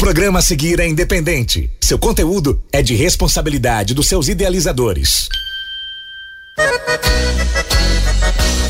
programa a seguir é independente. Seu conteúdo é de responsabilidade dos seus idealizadores.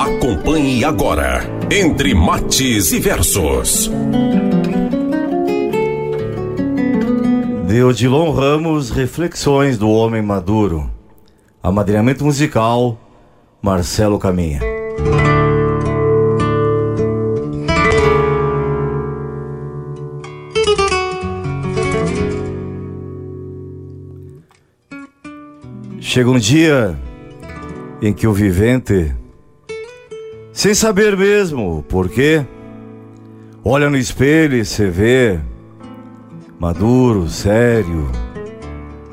Acompanhe agora Entre Mates e Versos. De Ramos, Reflexões do Homem Maduro. Amadrinhamento musical, Marcelo Caminha. Chega um dia em que o vivente, sem saber mesmo por quê, olha no espelho e se vê maduro, sério,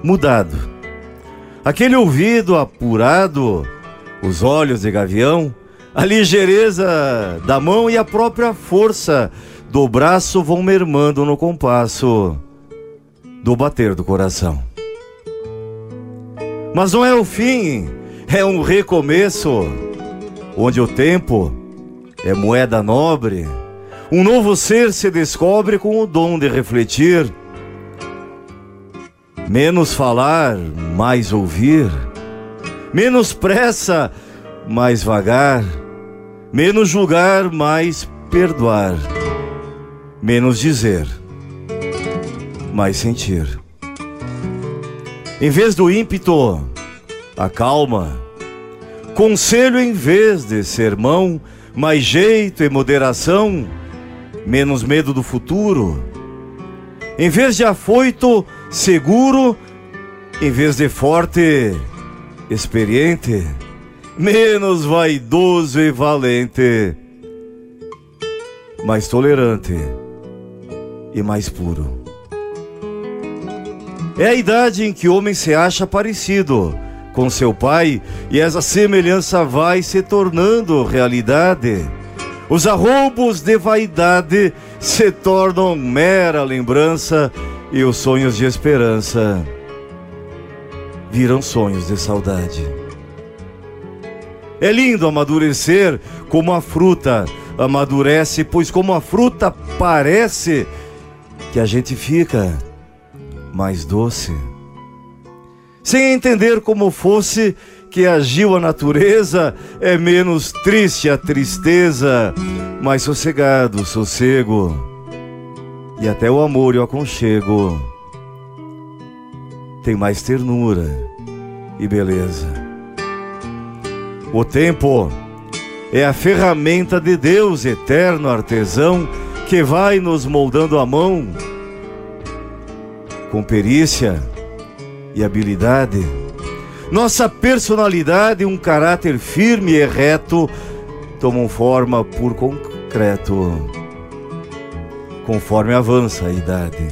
mudado. Aquele ouvido apurado, os olhos de gavião, a ligeireza da mão e a própria força do braço vão mermando no compasso do bater do coração. Mas não é o fim, é um recomeço, onde o tempo é moeda nobre. Um novo ser se descobre com o dom de refletir. Menos falar, mais ouvir. Menos pressa, mais vagar. Menos julgar, mais perdoar. Menos dizer, mais sentir. Em vez do ímpeto, a calma. Conselho em vez de sermão, mais jeito e moderação, menos medo do futuro. Em vez de afoito, seguro, em vez de forte, experiente, menos vaidoso e valente, mais tolerante e mais puro. É a idade em que o homem se acha parecido com seu pai e essa semelhança vai se tornando realidade. Os arroubos de vaidade se tornam mera lembrança e os sonhos de esperança viram sonhos de saudade. É lindo amadurecer como a fruta amadurece, pois como a fruta parece que a gente fica mais doce. Sem entender como fosse que agiu a natureza, é menos triste a tristeza, mais sossegado o sossego, e até o amor e o aconchego tem mais ternura e beleza. O tempo é a ferramenta de Deus, eterno artesão, que vai nos moldando a mão com perícia e habilidade. Nossa personalidade, um caráter firme e reto, tomam forma por concreto, conforme avança a idade.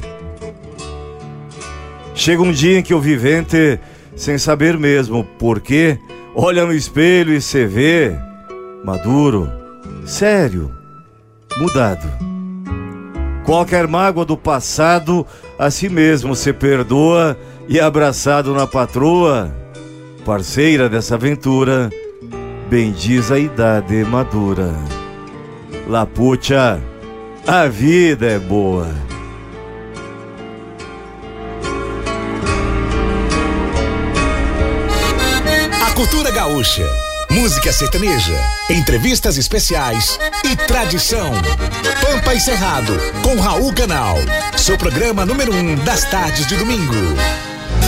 Chega um dia em que o vivente, sem saber mesmo porquê, olha no espelho e se vê maduro, sério, mudado. Qualquer mágoa do passado a si mesmo se perdoa e abraçado na patroa, parceira dessa aventura, bendiz a idade madura. Lapucha, a vida é boa. A cultura gaúcha, música sertaneja, entrevistas especiais e tradição. Pampa e Cerrado, com Raul Canal. Seu programa número um das tardes de domingo.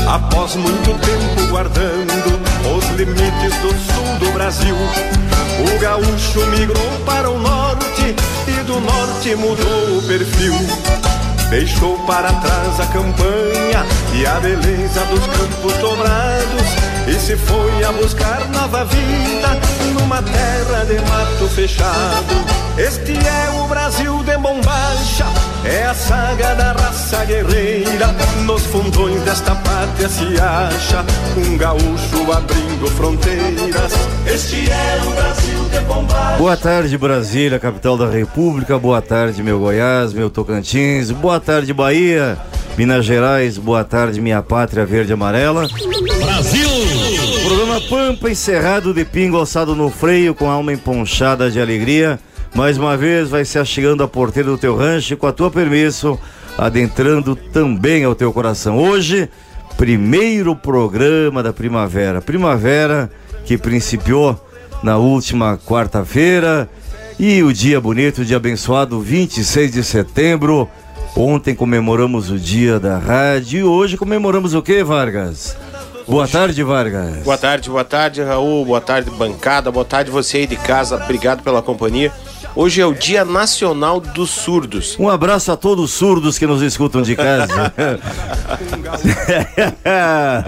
Após muito tempo guardando os limites do sul do Brasil, o gaúcho migrou para o norte e do norte mudou o perfil. Deixou para trás a campanha e a beleza dos campos dobrados e se foi a buscar nova vida numa terra de mato fechado. Este é o Brasil de bombacha, é a saga da raça guerreira. Nos fundões desta pátria se acha um gaúcho abrindo fronteiras. Este é o Brasil de bombacha. Boa tarde, Brasília, capital da República. Boa tarde, meu Goiás, meu Tocantins. Boa tarde, Bahia, Minas Gerais. Boa tarde, minha pátria verde e amarela. Brasil! Programa Pampa encerrado de pingo alçado no freio com alma emponchada de alegria. Mais uma vez vai se achegando a porteira do teu rancho com a tua permisso, adentrando também ao teu coração. Hoje, primeiro programa da primavera. Primavera que principiou na última quarta-feira e o dia bonito, o dia abençoado, 26 de setembro. Ontem comemoramos o dia da rádio e hoje comemoramos o que, Vargas? Boa tarde, Vargas. Boa tarde, boa tarde, Raul. Boa tarde, bancada. Boa tarde, você aí de casa. Obrigado pela companhia. Hoje é o Dia Nacional dos Surdos. Um abraço a todos os surdos que nos escutam de casa.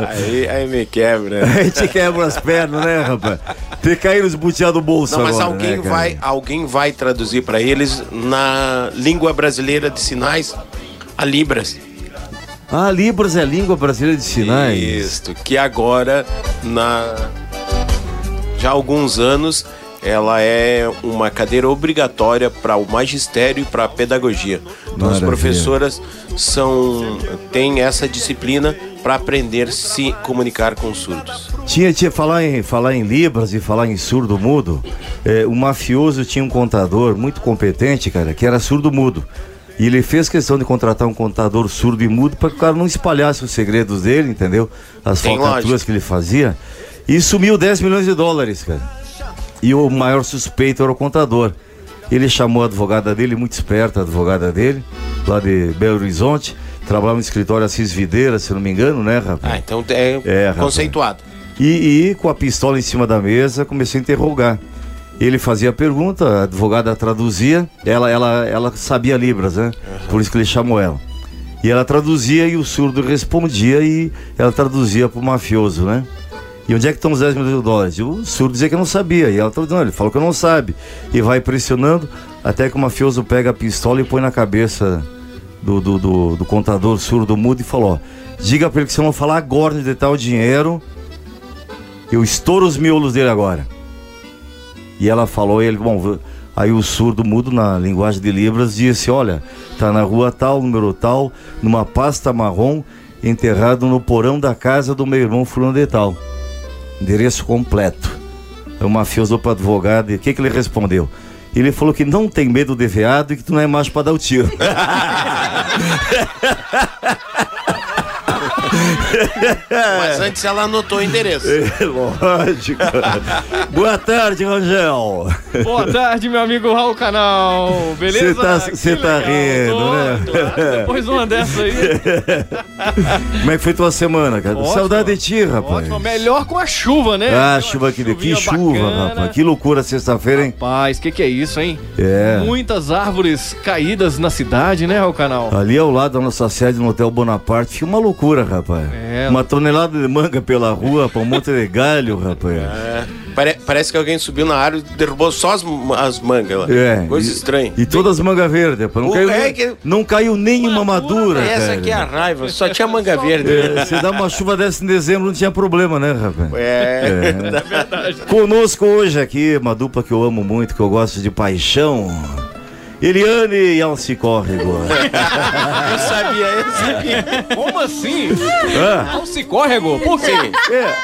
aí, aí me quebra. Aí te quebra as pernas, né, rapaz? Ter caído os butiá do bolso Não, mas agora, alguém, né, vai, alguém vai traduzir para eles na língua brasileira de sinais a Libras. Ah, Libras é a língua brasileira de sinais. Isso, que agora, na já há alguns anos, ela é uma cadeira obrigatória para o magistério e para a pedagogia. Então as Maravilha. professoras são têm essa disciplina para aprender a se comunicar com os surdos. Tinha, tinha falar em falar em libras e falar em surdo mudo. É, o mafioso tinha um contador muito competente, cara, que era surdo mudo. E ele fez questão de contratar um contador surdo e mudo para que o cara não espalhasse os segredos dele, entendeu? As falcatruas que ele fazia. E sumiu 10 milhões de dólares, cara. E o maior suspeito era o contador. Ele chamou a advogada dele, muito esperta a advogada dele, lá de Belo Horizonte. Trabalhava no escritório Assis Videira, se não me engano, né, rapaz? Ah, então é, É, conceituado. E, e com a pistola em cima da mesa, comecei a interrogar. Ele fazia a pergunta, a advogada traduzia, ela, ela, ela sabia Libras, né? Por isso que ele chamou ela. E ela traduzia e o surdo respondia e ela traduzia pro mafioso, né? E onde é que estão os 10 milhões de dólares? E o surdo dizia que não sabia. E ela traduzia, não, ele falou que não sabe. E vai pressionando até que o mafioso pega a pistola e põe na cabeça do, do, do, do contador surdo mudo e falou: diga pra ele que se eu não falar agora tá o dinheiro, eu estouro os miolos dele agora. E ela falou, ele, bom, aí o surdo mudo na linguagem de Libras disse, olha, tá na rua tal, número tal, numa pasta marrom, enterrado no porão da casa do meu irmão fulano de tal. Endereço completo. O mafioso para advogado, e o que que ele respondeu? Ele falou que não tem medo de veado e que tu não é macho para dar o tiro. Mas antes ela anotou o endereço. É lógico. Boa tarde, Rangel. Boa tarde, meu amigo Raul Canal. Beleza? Cê tá- tá rindo, Tô, né? Depois de uma dessa aí. Como é que foi tua semana, cara? Ótimo. Saudade de ti, rapaz. Ótimo, melhor com a chuva, né? Ah, Uma chuva que, que chuva, bacana. rapaz. Que loucura sexta-feira, hein? Rapaz, que que é isso, hein? É. Muitas árvores caídas na cidade, né, Raul Canal? Ali ao lado da nossa sede no Hotel Bonaparte, uma loucura, rapaz. É. Uma tonelada de manga pela rua, pra um monte de galho, rapaz. É, pare- parece que alguém subiu na árvore e derrubou só as, as mangas lá. É. Coisa e, estranha. E todas as mangas verdes, rapaz. Não, caiu, é nem- que- não caiu nenhuma madura, Essa cara. aqui é a raiva, só tinha manga verde. É, se dá uma chuva dessa em dezembro, não tinha problema, né, rapaz? É. Conosco hoje aqui, uma dupla que eu amo muito, que eu gosto de paixão. Eliane e Alci Córrego. Eu sabia, eu sabia. Como assim? Ah, Alce córrego? Por quê? é,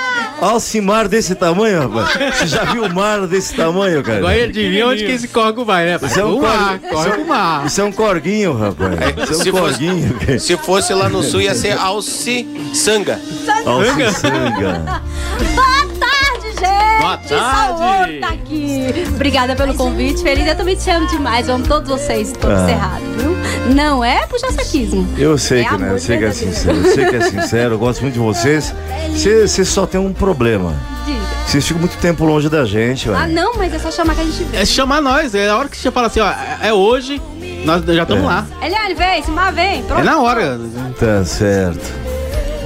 Alcimar desse tamanho, rapaz. Você já viu o mar desse tamanho, cara? Agora adivinha onde que esse corgo vai, né? Isso é um mar, cor- corre pro mar. Isso é um corguinho, rapaz. Isso é Se um fosse- corguinho. cara. Se fosse lá no sul, ia ser Alci Sanga. Tarde, gente! Boa tarde. tá aqui. Obrigada pelo convite, feliz. Eu também te amo demais. Eu amo todos vocês, todos Ah. cerrados, viu? Não é puxar saquismo. Eu sei É que, né? Eu amor sei que é sincero. Eu sei que é sincero. Eu gosto muito de vocês. Você você só tem um problema. Diga. Vocês ficam muito tempo longe da gente, Ah, não, mas é só chamar que a gente vê. É chamar nós, é a hora que você fala assim, ó, é hoje, Nós já estamos É. lá. Eliane, vem, Simar, vem. Pronto. É na hora. Tá certo.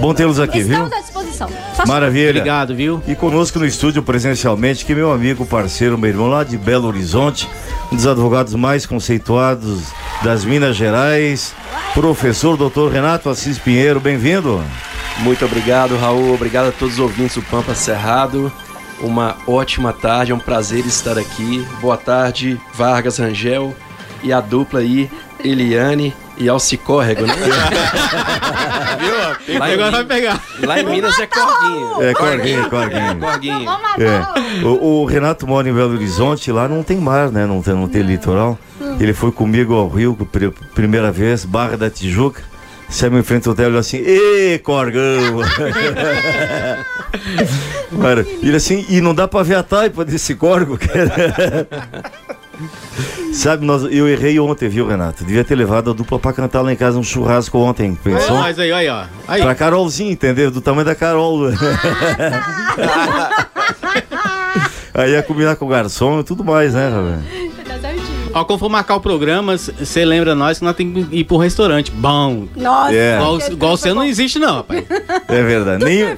Bom tê-los aqui, viu? Estamos à disposição. Só Maravilha. Obrigado, viu? E conosco no estúdio presencialmente, que meu amigo, parceiro, meu irmão lá de Belo Horizonte, um dos advogados mais conceituados das Minas Gerais, professor doutor Renato Assis Pinheiro, bem-vindo. Muito obrigado, Raul. Obrigado a todos os ouvintes do Pampa Cerrado. Uma ótima tarde, é um prazer estar aqui. Boa tarde, Vargas Rangel e a dupla aí, Eliane e Alcicórrego, né? Viu? Lá em, Agora vai pegar. lá em Minas é Corguinho. É, Corguinho, Corguinho. Corguinho. É. O, o Renato mora em Belo Horizonte, lá não tem mar, né? Não tem, não tem litoral. Ele foi comigo ao Rio, pri- primeira vez, Barra da Tijuca. Saiu em frente ao hotel e assim, Ê, Corgão! Cara, ele assim, e não dá pra ver a taipa desse corgo, cara. Sabe, nós, eu errei ontem, viu, Renato? Devia ter levado a dupla pra cantar lá em casa um churrasco ontem, pensou? Mas aí, aí, ó. Aí. Pra Carolzinha, entendeu? Do tamanho da Carol. Aí ia combinar com o garçom e tudo mais, né, velho? Ó, quando for marcar o programa, você lembra nós que nós temos que ir pro restaurante. Bom. Nossa. É. Igual, igual você não existe, não, rapaz. É verdade. Nenhum,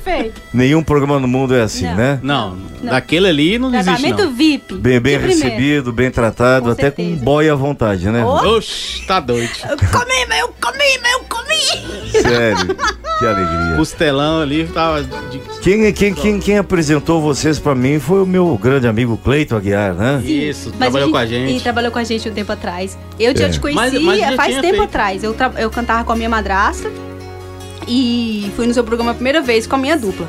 nenhum programa no mundo é assim, Não. né? Não, daquele ali não existe, Tratamento não. VIP. Bem, bem recebido, bem tratado, Com até com certeza. boy à vontade, né? Oxi, tá doido. Eu comi, mas eu comi, mas eu comi. Sério, que alegria. Costelão ali tava. De... Quem, quem, quem, quem apresentou vocês pra mim foi o meu grande amigo Cleito Aguiar, né? Isso, Mas trabalhou com a E gente. trabalhou com a gente um tempo atrás. Eu já É. te conheci Mas- mas já faz tempo feito. atrás. Eu, tra- eu cantava com a minha madrasta e fui no seu programa a primeira vez com a minha dupla.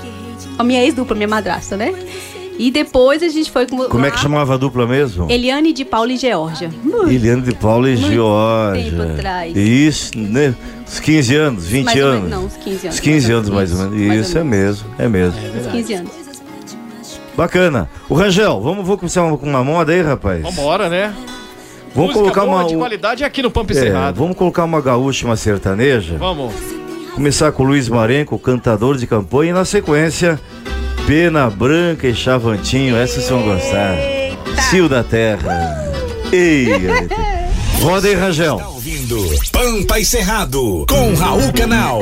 Com a minha ex-dupla, minha madrasta, né? E depois a gente foi com. Como é que lá, chamava a dupla mesmo? Eliane de Paula e Georgia. Eliane de Paula e Muito Georgia. tempo atrás. Isso, né? Uns 15 anos, 20 Mais ou anos. menos, não, uns 15 anos. Uns 15 anos mais ou menos. mais ou Isso é mesmo, é mesmo. Uns 15 anos. Bacana. O Rangel, vamos, vamos começar uma- com uma moda aí, rapaz? Vambora, né? Vamos Música colocar boa, uma. de qualidade aqui no Pampa é, Cerrado. vamos colocar uma gaúcha, uma sertaneja. Vamos. Começar com o Luiz Marenco, cantador de campanha, e na sequência, Pena Branca e Chavantinho. Essas vão gostar. Cio da Terra. Ei, Roda aí, Rangel. Tá ouvindo Pampa e Cerrado com Raul Canal.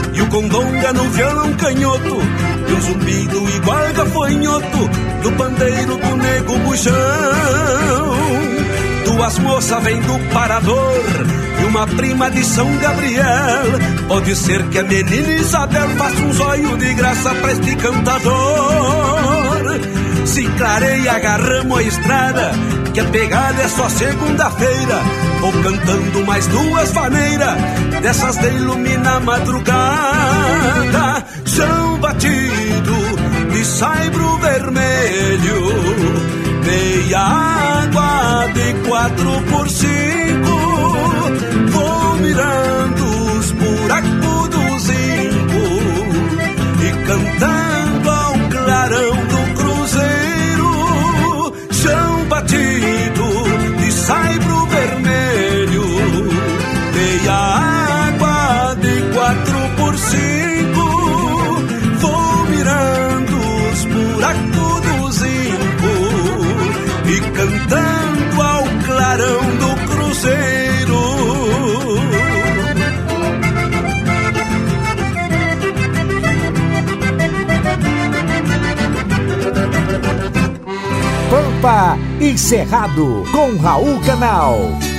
e o condonga no violão canhoto, e um zumbido igual gafanhoto, no pandeiro do nego buchão. Duas moças vêm do parador e uma prima de São Gabriel. Pode ser que a menina Isabel faça um zóio de graça pra este cantador. Se clareia, agarramos a estrada, que a pegada é só segunda-feira. Vou cantando mais duas maneiras, dessas de iluminar a madrugada. Chão batido de saibro vermelho, meia água de quatro por cinco. Vou mirando os buracos do zinco e cantando cantando ao clarão do cruzeiro. Pampa e Cerrado com Raul Canal.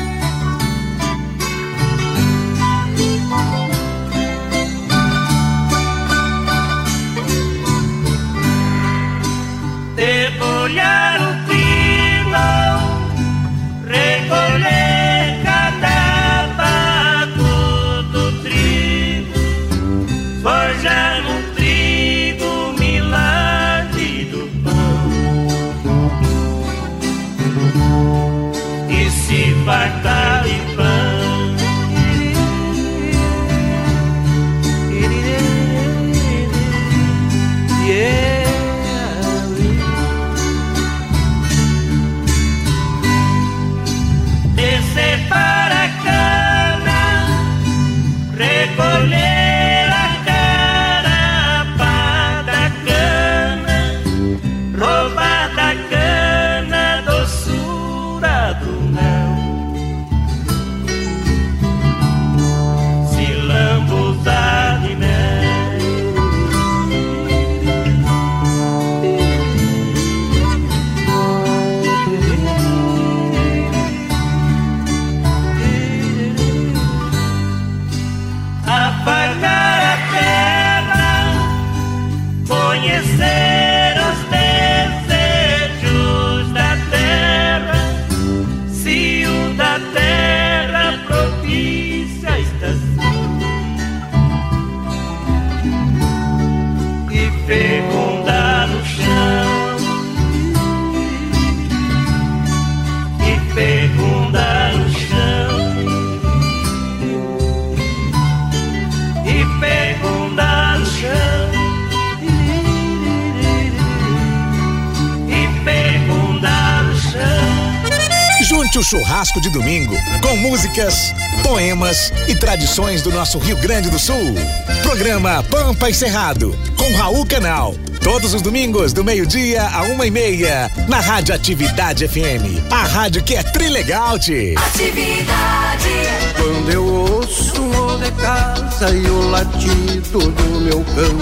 E tradições do nosso Rio Grande do Sul. Programa Pampa e Cerrado com Raul Canal. Todos os domingos, do meio-dia a uma e meia, na Rádio Atividade FM. A rádio que é trilegal, -te. Atividade. Quando eu ouço o de casa e o latido do meu cão,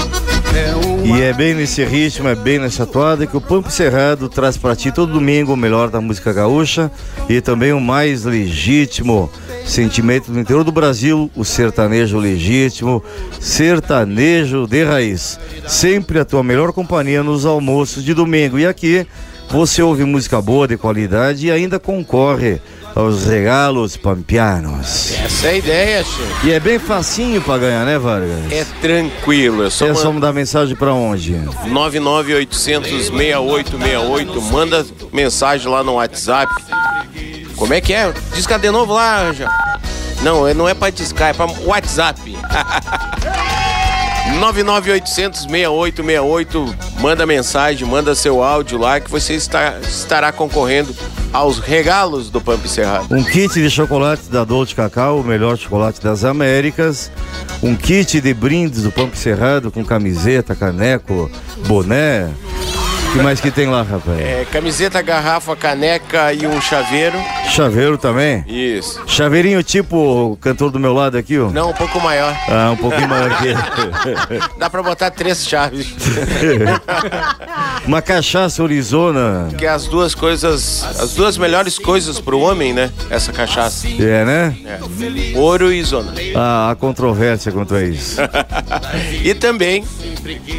é E é bem nesse ritmo, é bem nessa toada que o Pampo Cerrado traz pra ti todo domingo o melhor da música gaúcha e também o mais legítimo sentimento do interior do Brasil, o sertanejo legítimo, sertanejo de raiz. Sempre a tua melhor companhia nos almoços de domingo. E aqui você ouve música boa, de qualidade e ainda concorre aos regalos pampianos. Essa é a ideia, chefe. E é bem facinho pra ganhar, né, Vargas? É tranquilo, é só, É só man- mandar mensagem pra onde? 998006868. Manda mensagem lá no WhatsApp. Como é que é? Disca de novo lá, já. Não, é- não é pra discar, é pra WhatsApp. 99800-6868. Manda mensagem, manda seu áudio lá que você está, estará concorrendo aos regalos do Pampa e Cerrado. Um kit de chocolate da Dolce Cacau, o melhor chocolate das Américas. Um kit de brindes do Pampa e Cerrado com camiseta, caneco, boné. O que mais que tem lá, rapaz? É, camiseta, garrafa, caneca e um chaveiro. Chaveiro também? Isso. Chaveirinho tipo o cantor do meu lado aqui, ó. Não, um pouco maior. Ah, um pouquinho maior que ele. Dá pra botar três chaves. Uma cachaça Arizona. Que é as duas coisas, as duas melhores coisas pro homem, né? Essa cachaça. É, né? É. Ouro e zona. Ah, há controvérsia quanto a isso. e também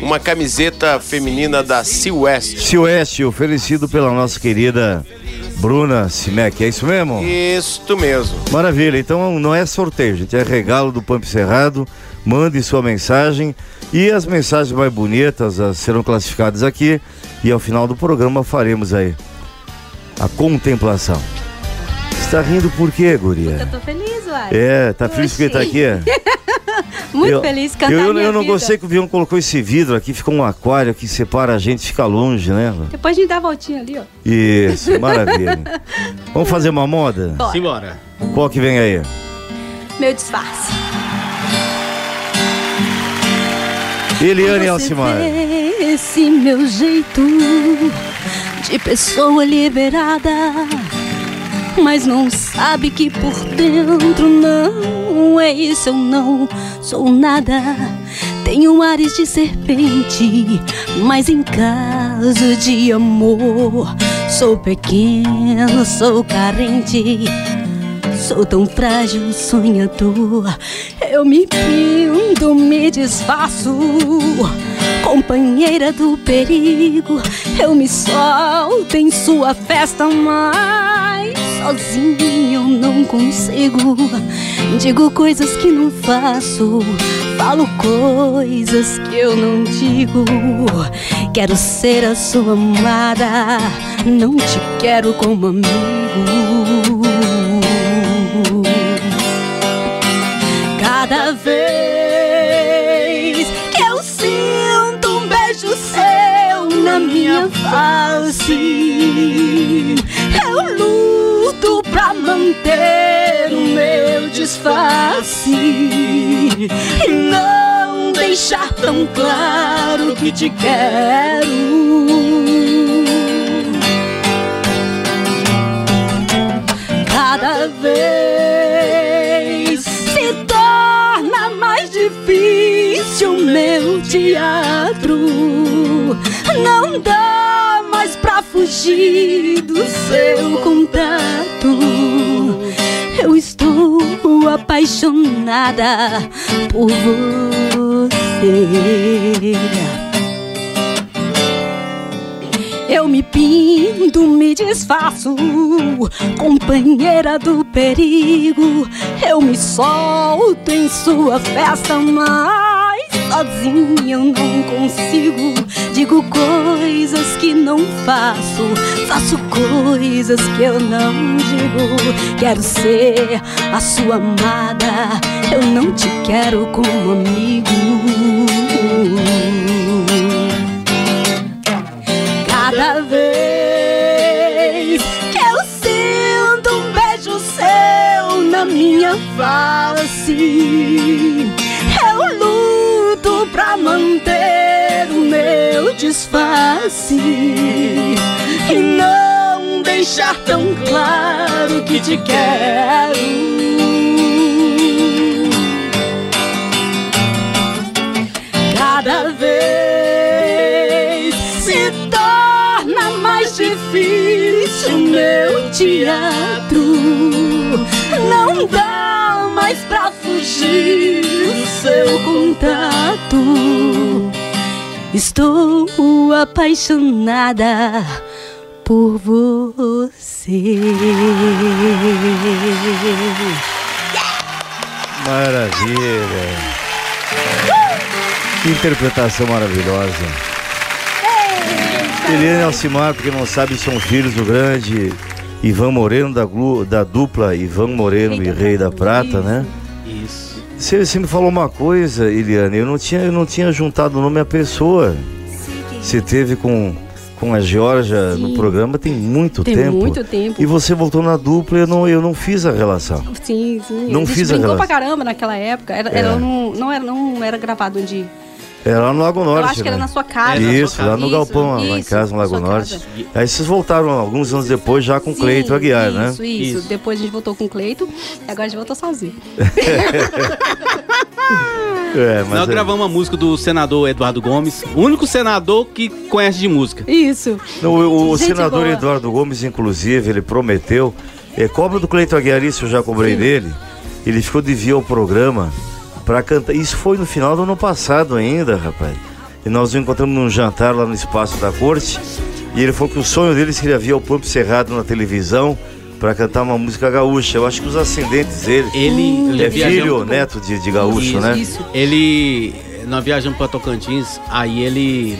uma camiseta feminina da Sea West. Silvestre, oferecido pela nossa querida Bruna Simec, é isso mesmo? Isto mesmo. Maravilha, então não é sorteio, gente, é regalo do Pampo Cerrado. Mande sua mensagem e as mensagens mais bonitas as serão classificadas aqui e ao final do programa faremos aí a contemplação. Está rindo por quê, guria? Eu tô feliz, uai. É, tá feliz porque tá aqui? Muito eu, feliz cantar Eu, minha eu não vida. gostei que o Vião colocou esse vidro aqui, ficou um aquário que separa a gente, fica longe, né? Depois a gente dá a voltinha ali, ó. Isso, maravilha. Vamos fazer uma moda? Bora. Simbora. Qual que vem aí? Meu disfarce. Eliane Alcimar. Esse meu jeito de pessoa liberada, mas não sabe que por dentro não é isso. Eu não sou nada. Tenho ares de serpente, mas em caso de amor, sou pequeno, sou carente. Sou tão frágil, sonhador. Eu me pinto, me disfarço. Companheira do perigo, eu me solto em sua festa, mas sozinho não consigo. Digo coisas que não faço, falo coisas que eu não digo. Quero ser a sua amada, não te quero como amigo. Cada vez que eu sinto um beijo seu na minha face, manter o meu disfarce e não deixar tão claro que te quero. Cada vez se torna mais difícil meu teatro. Não dá fugir do seu contato. Eu estou apaixonada por você. Eu me pinto, me disfarço, companheira do perigo. Eu me solto em sua festa, mas sozinha eu não consigo. Digo coisas que não faço, faço coisas que eu não digo. Quero ser a sua amada, eu não te quero como amigo. Cada vez que eu sinto um beijo seu na minha face, pra manter o meu disfarce e não deixar tão claro que te quero. Cada vez se torna mais difícil meu teatro. Não dá mais pra fugir do seu contato. Estou apaixonada por você. Maravilha. Que interpretação maravilhosa. Eliane Alcimar, porque não sabe, são filhos do grande Ivan Moreno, da, glu- da dupla Ivan Moreno e Rei da Prata, né? Isso. Você, você me falou uma coisa, Eliane, eu não tinha, eu não tinha juntado o nome à pessoa. Você teve com, com a Georgia no programa tem muito Tem tempo. muito tempo. E você voltou na dupla e eu não, eu não fiz a relação. Sim, sim. Não a gente fiz a brincou relação. pra caramba naquela época. Era, É. era não, não, era, não era gravado onde. Era lá no Lago Norte. Eu acho que era né? na sua casa. Isso, lá no Isso, Galpão, lá em isso, casa, no Lago sua Norte. casa. Aí vocês voltaram alguns anos depois já com o Sim, Cleito Aguiar, isso, né? Isso, isso. Depois a gente voltou com o Cleito e agora a gente voltou sozinho. É, mas Nós é- gravamos uma música do senador Eduardo Gomes, o único senador que conhece de música. Isso. Não, o, o senador boa. Eduardo Gomes, inclusive, ele prometeu, é, cobra do Cleito Aguiar, isso eu já cobrei dele, ele ficou de vir ao programa pra cantar. Isso foi no final do ano passado ainda, rapaz. E nós nos encontramos num jantar lá no Espaço da Corte. E ele falou que o sonho dele seria vir ao Pampo Cerrado na televisão pra cantar uma música gaúcha. Eu acho que os ascendentes dele. Ele, ele é filho, neto de, de gaúcho, Isso, né? isso. Ele. Nós viajamos pra Tocantins, aí ele.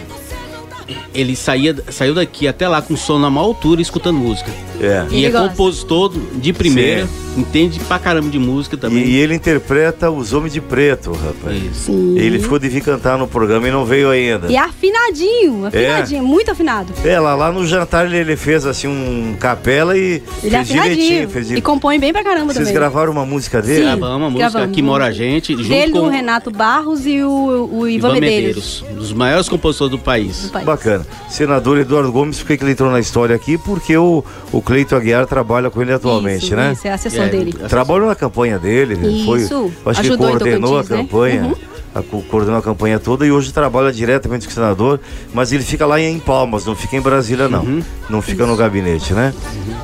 Ele saía, saiu daqui até lá com som na maior altura escutando música. É. E Ele é gosta. compositor de primeira, entende pra caramba de música também. E, e ele interpreta os Homens de Preto, rapaz. Sim. Ele ficou de vir cantar no programa e não veio ainda. E afinadinho, afinadinho, muito afinado. É, lá, lá no jantar ele, ele fez assim um capela e Ele é fez direitinho. afinadinho. Fez E direitinho. compõe bem pra caramba Vocês também. gravaram uma música dele? Gravamos uma música Gravamos. Aqui Mora a Gente, junto Dele, com do Renato Barros e o, o Ivan, Ivan Medeiros. Medeiros, um dos maiores compositores do país. país. Bacana. Senador Eduardo Gomes, por que que ele entrou na história aqui? Porque o, o Cleito Aguiar trabalha com ele atualmente, Isso, né? isso, é assessor dele. Trabalhou na campanha dele, Isso, foi, acho que ajudou em coordenou a né? campanha. Uhum. a- co- coordenou a campanha toda e hoje trabalha diretamente com o senador, mas ele fica lá em Palmas, não fica em Brasília, não. Uhum. Não fica no gabinete, né?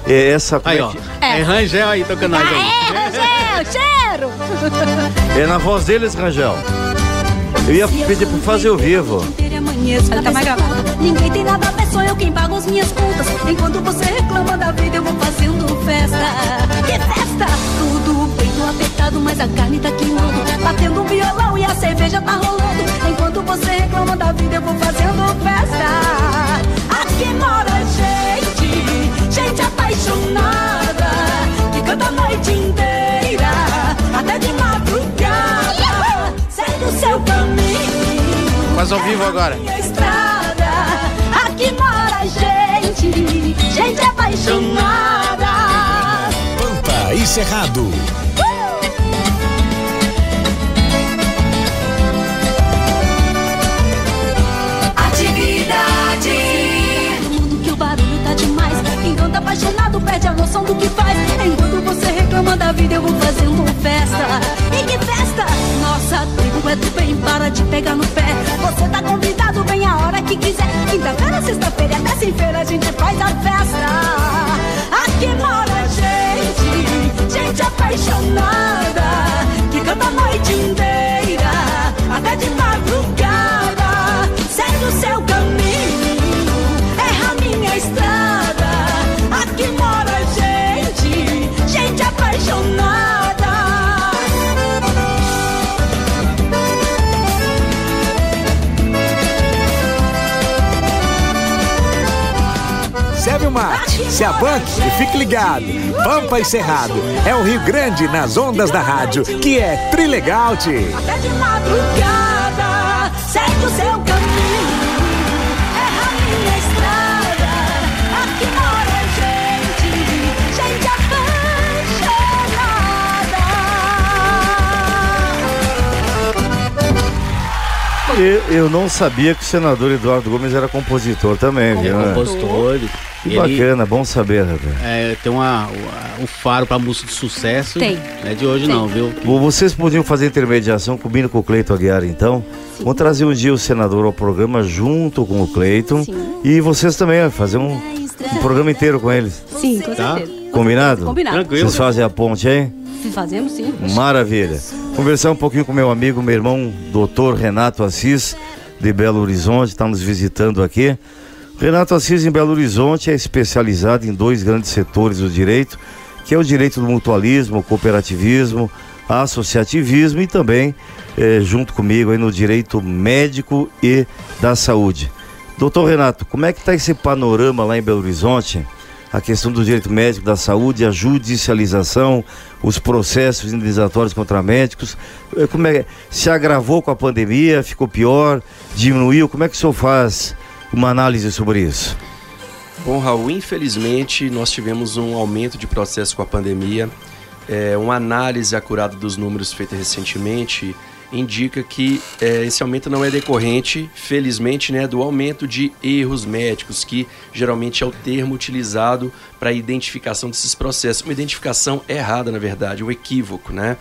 É essa Aí, ó. É Rangel aí tocando aí. É, Rangel, cheiro! É na voz deles, Rangel. Eu ia pedir pra fazer o vivo. Amanheço, tá mais gravado. Ninguém tem nada a ver, sou eu quem paga as minhas contas. Enquanto você reclama da vida, eu vou fazendo festa. Que festa! Tudo peito apertado, mas a carne tá queimando. Batendo um violão e a cerveja tá rolando. Enquanto você reclama da vida, eu vou fazendo festa. Aqui mora gente, gente apaixonada, Faz ao vivo agora. minha estrada. Aqui mora gente, gente apaixonada. Pampa e Cerrado. Atividade. No mundo que o barulho tá demais. Quem canta apaixonado perde a noção do que faz. Enquanto você reclama da vida, eu vou fazendo festa. E que festa! Nossa tribo é do bem, para de pegar no pé. Você tá convidado, vem a hora que quiser. Quinta-feira, sexta-feira, até sem-feira a gente faz a festa. Se abanque e fique ligado. Pampa e Cerrado é o Rio Grande nas ondas da rádio, que é Trilegalte. Até de madrugada, segue o seu caminho, erra a minha estrada. Aqui mora gente, gente apaixonada. Eu, eu não sabia que o senador Eduardo Gomes era compositor também, viu? né? Que Ele- bacana, bom saber, rapaz. É, tem uma, o, o faro pra música de sucesso. Tem. Não é de hoje não, viu? Vocês podiam fazer intermediação combina com o Cleiton Aguiar, então. Vamos trazer um dia o senador ao programa junto com o Cleiton. E vocês também, fazer um, um programa inteiro com eles. Sim, com Tá. certeza. Combinado? Combinado. Vocês fazem a ponte aí? Fazemos sim. Maravilha. Conversar um pouquinho com meu amigo, meu irmão, doutor Renato Assis, de Belo Horizonte, está nos visitando aqui. Renato Assis, em Belo Horizonte, é especializado em dois grandes setores do direito, que é o direito do mutualismo, o cooperativismo, associativismo e também, eh, junto comigo, aí no direito médico e da saúde. Doutor Renato, como é que está esse panorama lá em Belo Horizonte? a questão do direito médico da saúde, a judicialização, os processos indenizatórios contra médicos. Eh, Como é, se agravou com a pandemia, ficou pior, diminuiu? Como é que o senhor faz uma análise sobre isso? Bom, Raul, infelizmente nós tivemos um aumento de processos com a pandemia. É, uma análise acurada dos números feita recentemente indica que é, esse aumento não é decorrente, felizmente, né, do aumento de erros médicos, que geralmente é o termo utilizado para a identificação desses processos. Uma identificação errada, na verdade, um equívoco, né?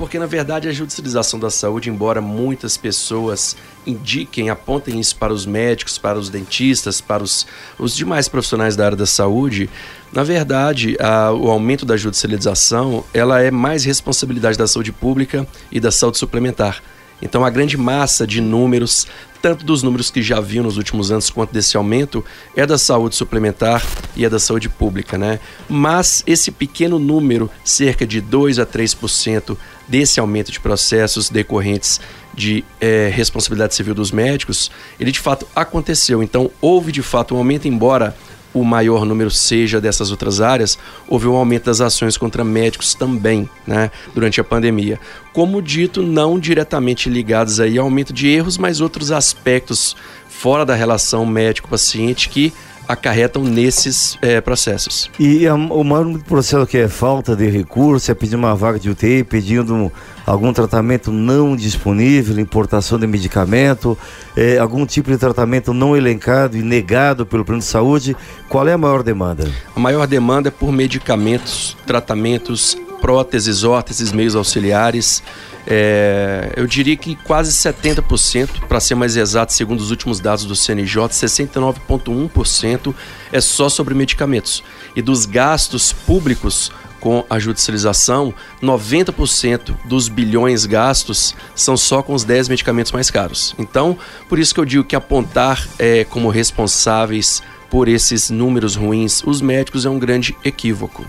Porque, na verdade, a judicialização da saúde, embora muitas pessoas indiquem, apontem isso para os médicos, para os dentistas, para os, os demais profissionais da área da saúde, na verdade, a- o aumento da judicialização, ela é mais responsabilidade da saúde pública e da saúde suplementar. Então, a grande massa de números, tanto dos números que já viu nos últimos anos quanto desse aumento, é da saúde suplementar e é da saúde pública, né? Mas esse pequeno número, cerca de 2 a 3% desse aumento de processos decorrentes de eh, responsabilidade civil dos médicos, ele de fato aconteceu. Então, houve de fato um aumento, embora o maior número seja dessas outras áreas, houve um aumento das ações contra médicos também, né, durante a pandemia. Como dito, não diretamente ligados aí ao aumento de erros, mas outros aspectos fora da relação médico-paciente que acarretam nesses eh, processos. E a- o maior processo que é falta de recurso, é pedir uma vaga de UTI, pedindo algum tratamento não disponível, importação de medicamento, é, algum tipo de tratamento não elencado e negado pelo plano de saúde. Qual é a maior demanda? A maior demanda é por medicamentos, tratamentos, próteses, órteses, meios auxiliares. É, eu diria que quase 70%, para ser mais exato, segundo os últimos dados do CNJ, 69,1% é só sobre medicamentos. E dos gastos públicos com a judicialização, 90% dos bilhões gastos são só com os 10 medicamentos mais caros. Então, por isso que eu digo que apontar é, como responsáveis por esses números ruins os médicos é um grande equívoco.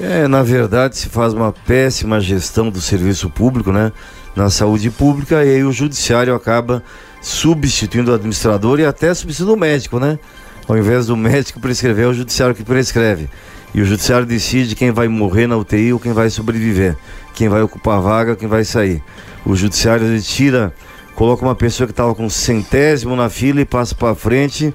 É, na verdade, se faz uma péssima gestão do serviço público, né? Na saúde pública, e aí o judiciário acaba substituindo o administrador e até substituindo o médico, né? Ao invés do médico prescrever, é o judiciário que prescreve. E o judiciário decide quem vai morrer na UTI ou quem vai sobreviver, quem vai ocupar a vaga, quem vai sair. O judiciário tira, coloca uma pessoa que estava com centésimo na fila e passa para frente,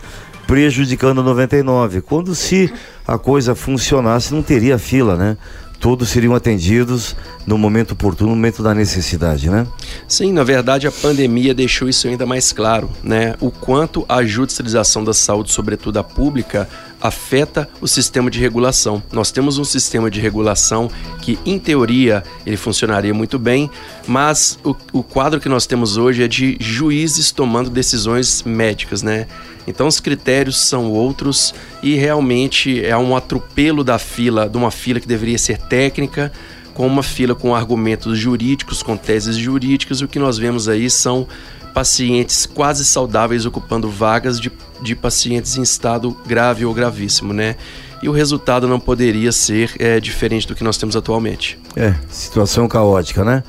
prejudicando 99. Quando se a coisa funcionasse, não teria fila, né? Todos seriam atendidos no momento oportuno, no momento da necessidade, né? Sim, na verdade a pandemia deixou isso ainda mais claro, né? O quanto a judicialização da saúde, sobretudo a pública, afeta o sistema de regulação. Nós temos um sistema de regulação que, em teoria, ele funcionaria muito bem, mas o, o quadro que nós temos hoje é de juízes tomando decisões médicas, né? Então os critérios são outros e realmente é um atropelo da fila, de uma fila que deveria ser técnica, com uma fila com argumentos jurídicos, com teses jurídicas. O que nós vemos aí são pacientes quase saudáveis ocupando vagas de, de pacientes em estado grave ou gravíssimo, né? E o resultado não poderia ser é, diferente do que nós temos atualmente. É, situação caótica, né?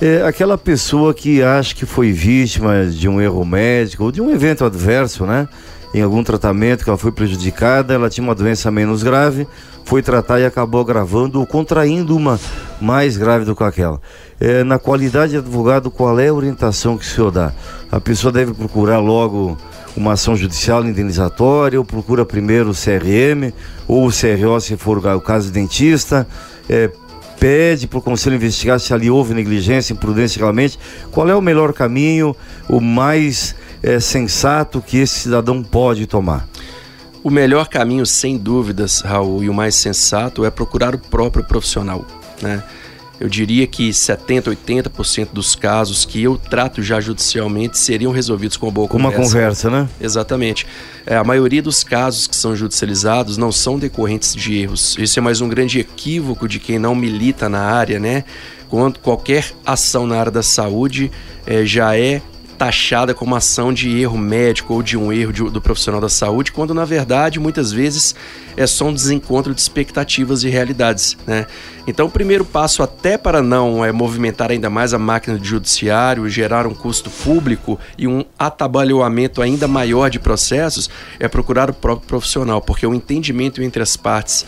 É, aquela pessoa que acha que foi vítima de um erro médico ou de um evento adverso, né? Em algum tratamento que ela foi prejudicada, ela tinha uma doença menos grave, foi tratar e acabou agravando ou contraindo uma mais grave do que aquela. É, na qualidade de advogado, qual é a orientação que o senhor dá? A pessoa deve procurar logo uma ação judicial indenizatória ou procura primeiro o CRM ou o CRO se for o caso do dentista? É, pede para o conselho investigar se ali houve negligência, imprudência realmente. Qual é o melhor caminho, o mais é, sensato que esse cidadão pode tomar? O melhor caminho, sem dúvidas, Raul, e o mais sensato é procurar o próprio profissional, né? Eu diria que 70, 80% dos casos que eu trato já judicialmente seriam resolvidos com uma boa Com uma conversa, né? Exatamente. É, a maioria dos casos que são judicializados não são decorrentes de erros. Isso é mais um grande equívoco de quem não milita na área, né? Quando qualquer ação na área da saúde é, já é taxada como ação de erro médico ou de um erro de- do profissional da saúde, quando na verdade muitas vezes é só um desencontro de expectativas e realidades. Né? Então, o primeiro passo, até para não é, movimentar ainda mais a máquina do judiciário, gerar um custo público e um atabalhoamento ainda maior de processos, é procurar o próprio profissional, porque o entendimento entre as partes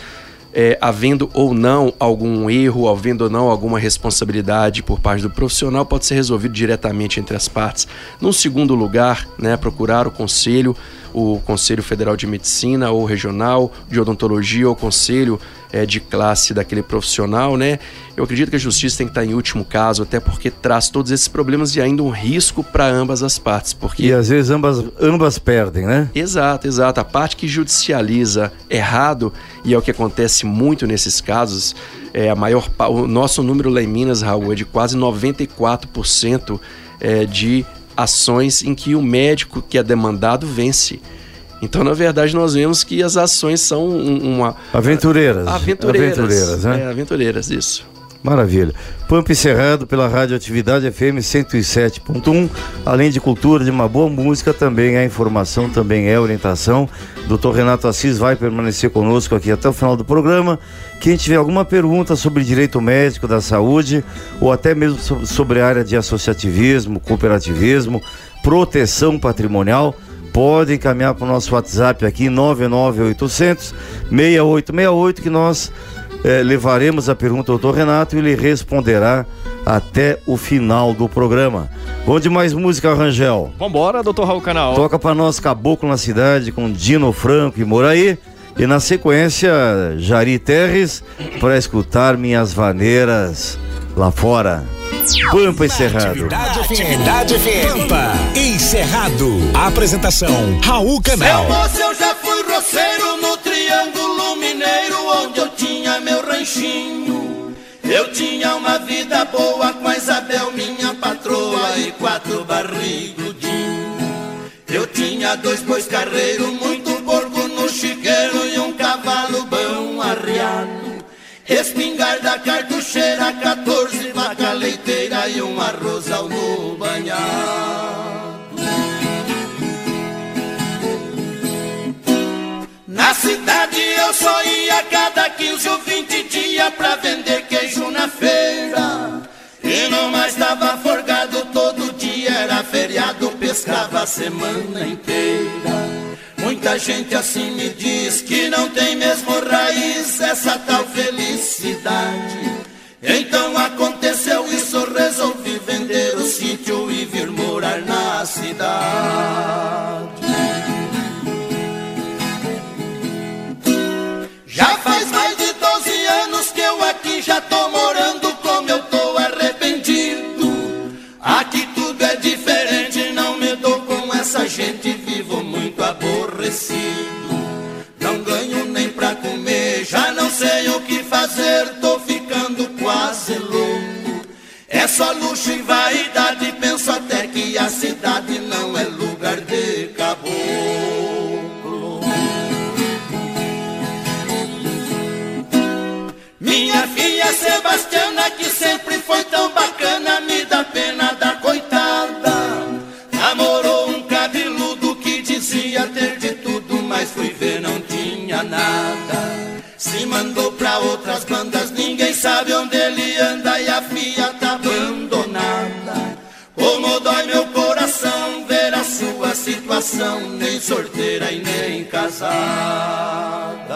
é, havendo ou não algum erro, havendo ou não alguma responsabilidade por parte do profissional, pode ser resolvido diretamente entre as partes. Num segundo lugar, né, procurar o conselho, o Conselho Federal de Medicina ou regional de odontologia ou conselho é, de classe daquele profissional, né? Eu acredito que a justiça tem que estar em último caso, até porque traz todos esses problemas e ainda um risco para ambas as partes, porque E às vezes ambas, ambas perdem, né? Exato, exato. A parte que judicializa errado, e é o que acontece muito nesses casos, é a maior o nosso número lá em Minas, Raul, é de quase 94% é, de ações em que o médico que é demandado vence. Então, na verdade, nós vemos que as ações são um- uma. Aventureiras. Aventureiras. Aventureiras, né? É, aventureiras, isso. Maravilha. Pampa encerrado pela Radioatividade FM 107.1. Além de cultura, de uma boa música, também é informação, também é orientação. Dr. Renato Assis vai permanecer conosco aqui até o final do programa. Quem tiver alguma pergunta sobre direito médico da saúde, ou até mesmo so- sobre a área de associativismo, cooperativismo, proteção patrimonial, pode encaminhar para o nosso WhatsApp aqui 99800 6868 que nós eh, levaremos a pergunta ao Dr. Renato e ele responderá até o final do programa. Vamos de mais música, Rangel. Vambora, doutor Raul Canal. Toca para nós Caboclo na Cidade com Dino Franco e Moraí. E na sequência, Jari Terres para escutar minhas vaneiras lá fora. Pampa encerrado. Atividade Atividade FM. Pampa encerrado. Apresentação Raul Canal. Ranchinho. Eu tinha uma vida boa com a Isabel, minha patroa, e quatro barrigudinhos. Eu tinha dois bois carreiros, muito porco no chiqueiro e um cavalo bom arriado. Espingarda cartucheira, 14 vaca leiteira e um arrozal no banhado. Na cidade eu só ia cada 15 ou 20 dias pra vender queijo na feira. E não mais dava forgado todo dia, era feriado, pescava a semana inteira. Muita gente assim me diz que não tem mesmo raiz essa tal felicidade. Então aconteceu isso, resolvi vender o sítio e vir morar na cidade. Já faz Não ganho nem pra comer, já não sei o que fazer, tô ficando quase louco. É só luxo e vaidade, penso até que a cidade não é lugar de caboclo. Minha filha Sebastiana, que sempre foi tão bacana, me dá pena outras bandas, ninguém sabe onde ele anda e a filha tá abandonada. Como dói meu coração ver a sua situação, nem sorteira e nem casada.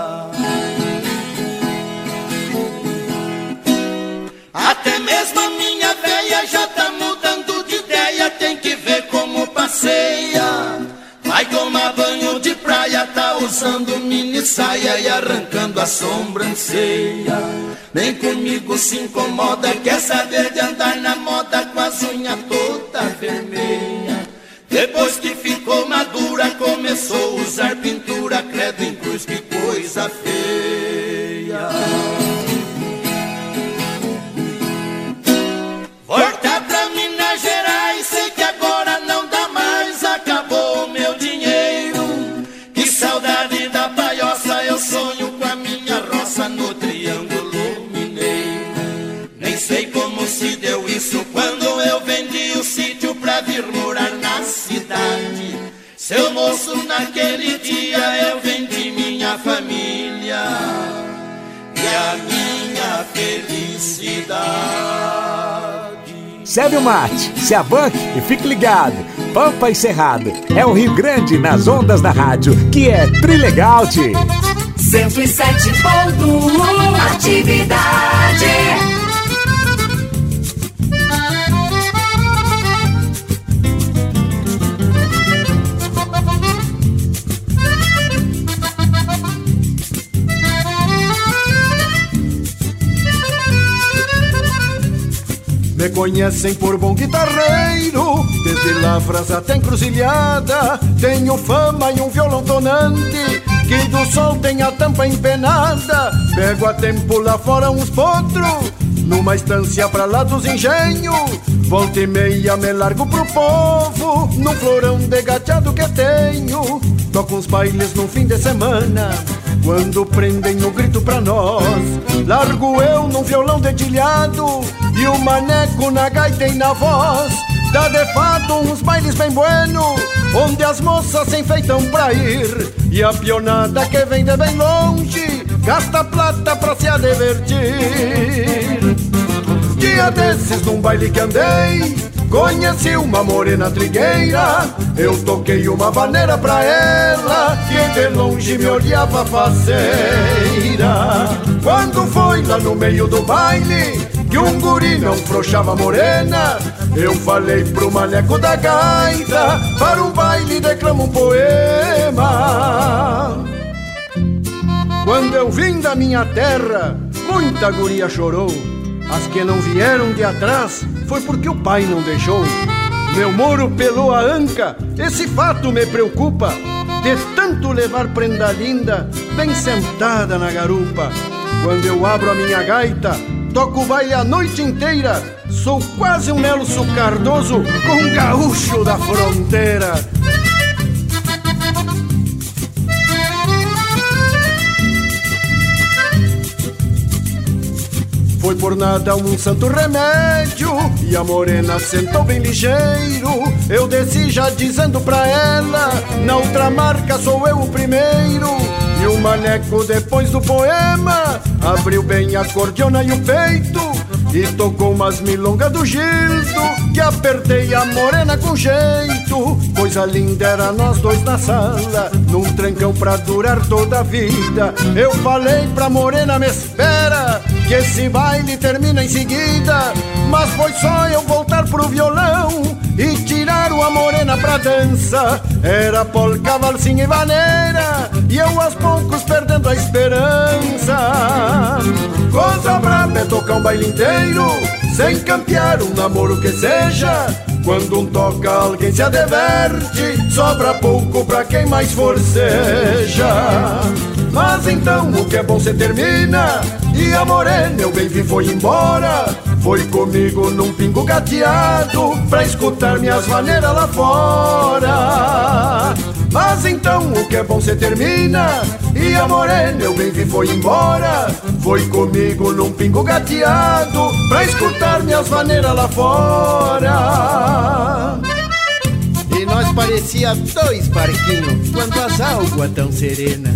Usando mini saia e arrancando a sobrancelha. Nem comigo se incomoda, quer saber de andar na moda com as unhas toda vermelha. Serve o mate, se abanque e fique ligado. Pampa e Cerrado é o Rio Grande nas ondas da rádio, que é Trilegal, tchê. 107.1 Atividade. Conhecem por bom guitarreiro, desde lavras até encruzilhada. Tenho fama e um violão tonante, que do sol tem a tampa empenada. Pego a tempo lá fora uns potros, numa estância pra lá dos engenhos. Volta e meia me largo pro povo, num florão de gateado que tenho. Toco uns bailes no fim de semana, quando prendem o grito pra nós. Largo eu num violão dedilhado e o maneco na gaita e na voz. Dá de fato uns bailes bem bueno, onde as moças se enfeitam pra ir. E a pionada que vem de bem longe, gasta plata pra se divertir. Dia desses num baile que andei, conheci uma morena trigueira. Eu toquei uma vaneira pra ela, que de longe me olhava faceira. Quando foi lá no meio do baile, que um guri não frouxava morena, eu falei pro maneco da gaita, para um baile declama um poema. Quando eu vim da minha terra, muita guria chorou. As que não vieram de atrás foi porque o pai não deixou. Meu moro pelou a anca, esse fato me preocupa. De tanto levar prenda linda, bem sentada na garupa. Quando eu abro a minha gaita, toco baile a noite inteira. Sou quase um Nelson Cardoso com um gaúcho da fronteira. Foi por nada um santo remédio E a morena sentou bem ligeiro Eu desci já dizendo pra ela Na outra marca sou eu o primeiro E o maneco depois do poema Abriu bem a cordiona e o peito E tocou umas milongas do Gildo Que apertei a morena com jeito. Coisa linda era nós dois na sala Num trancão pra durar toda a vida. Eu falei pra morena me espera Que esse baile termina em seguida Mas foi só eu voltar pro violão E tirar uma morena pra dança Era polca, valsinha e vaneira E eu aos poucos perdendo a esperança Coisa braba é tocar um baile inteiro Sem campear um namoro que seja quando um toca, alguém se adverte, sobra pouco pra quem mais forceja. Mas então o que é bom se termina, e a morena eu bem vi foi embora. Foi comigo num pingo gateado, pra escutar minhas maneiras lá fora. Mas então o que é bom se termina, e a morena eu bem vi foi embora. Foi comigo num pingo gateado, pra escutar minhas maneiras lá fora. E nós parecia dois barquinhos quando as águas tão serenas.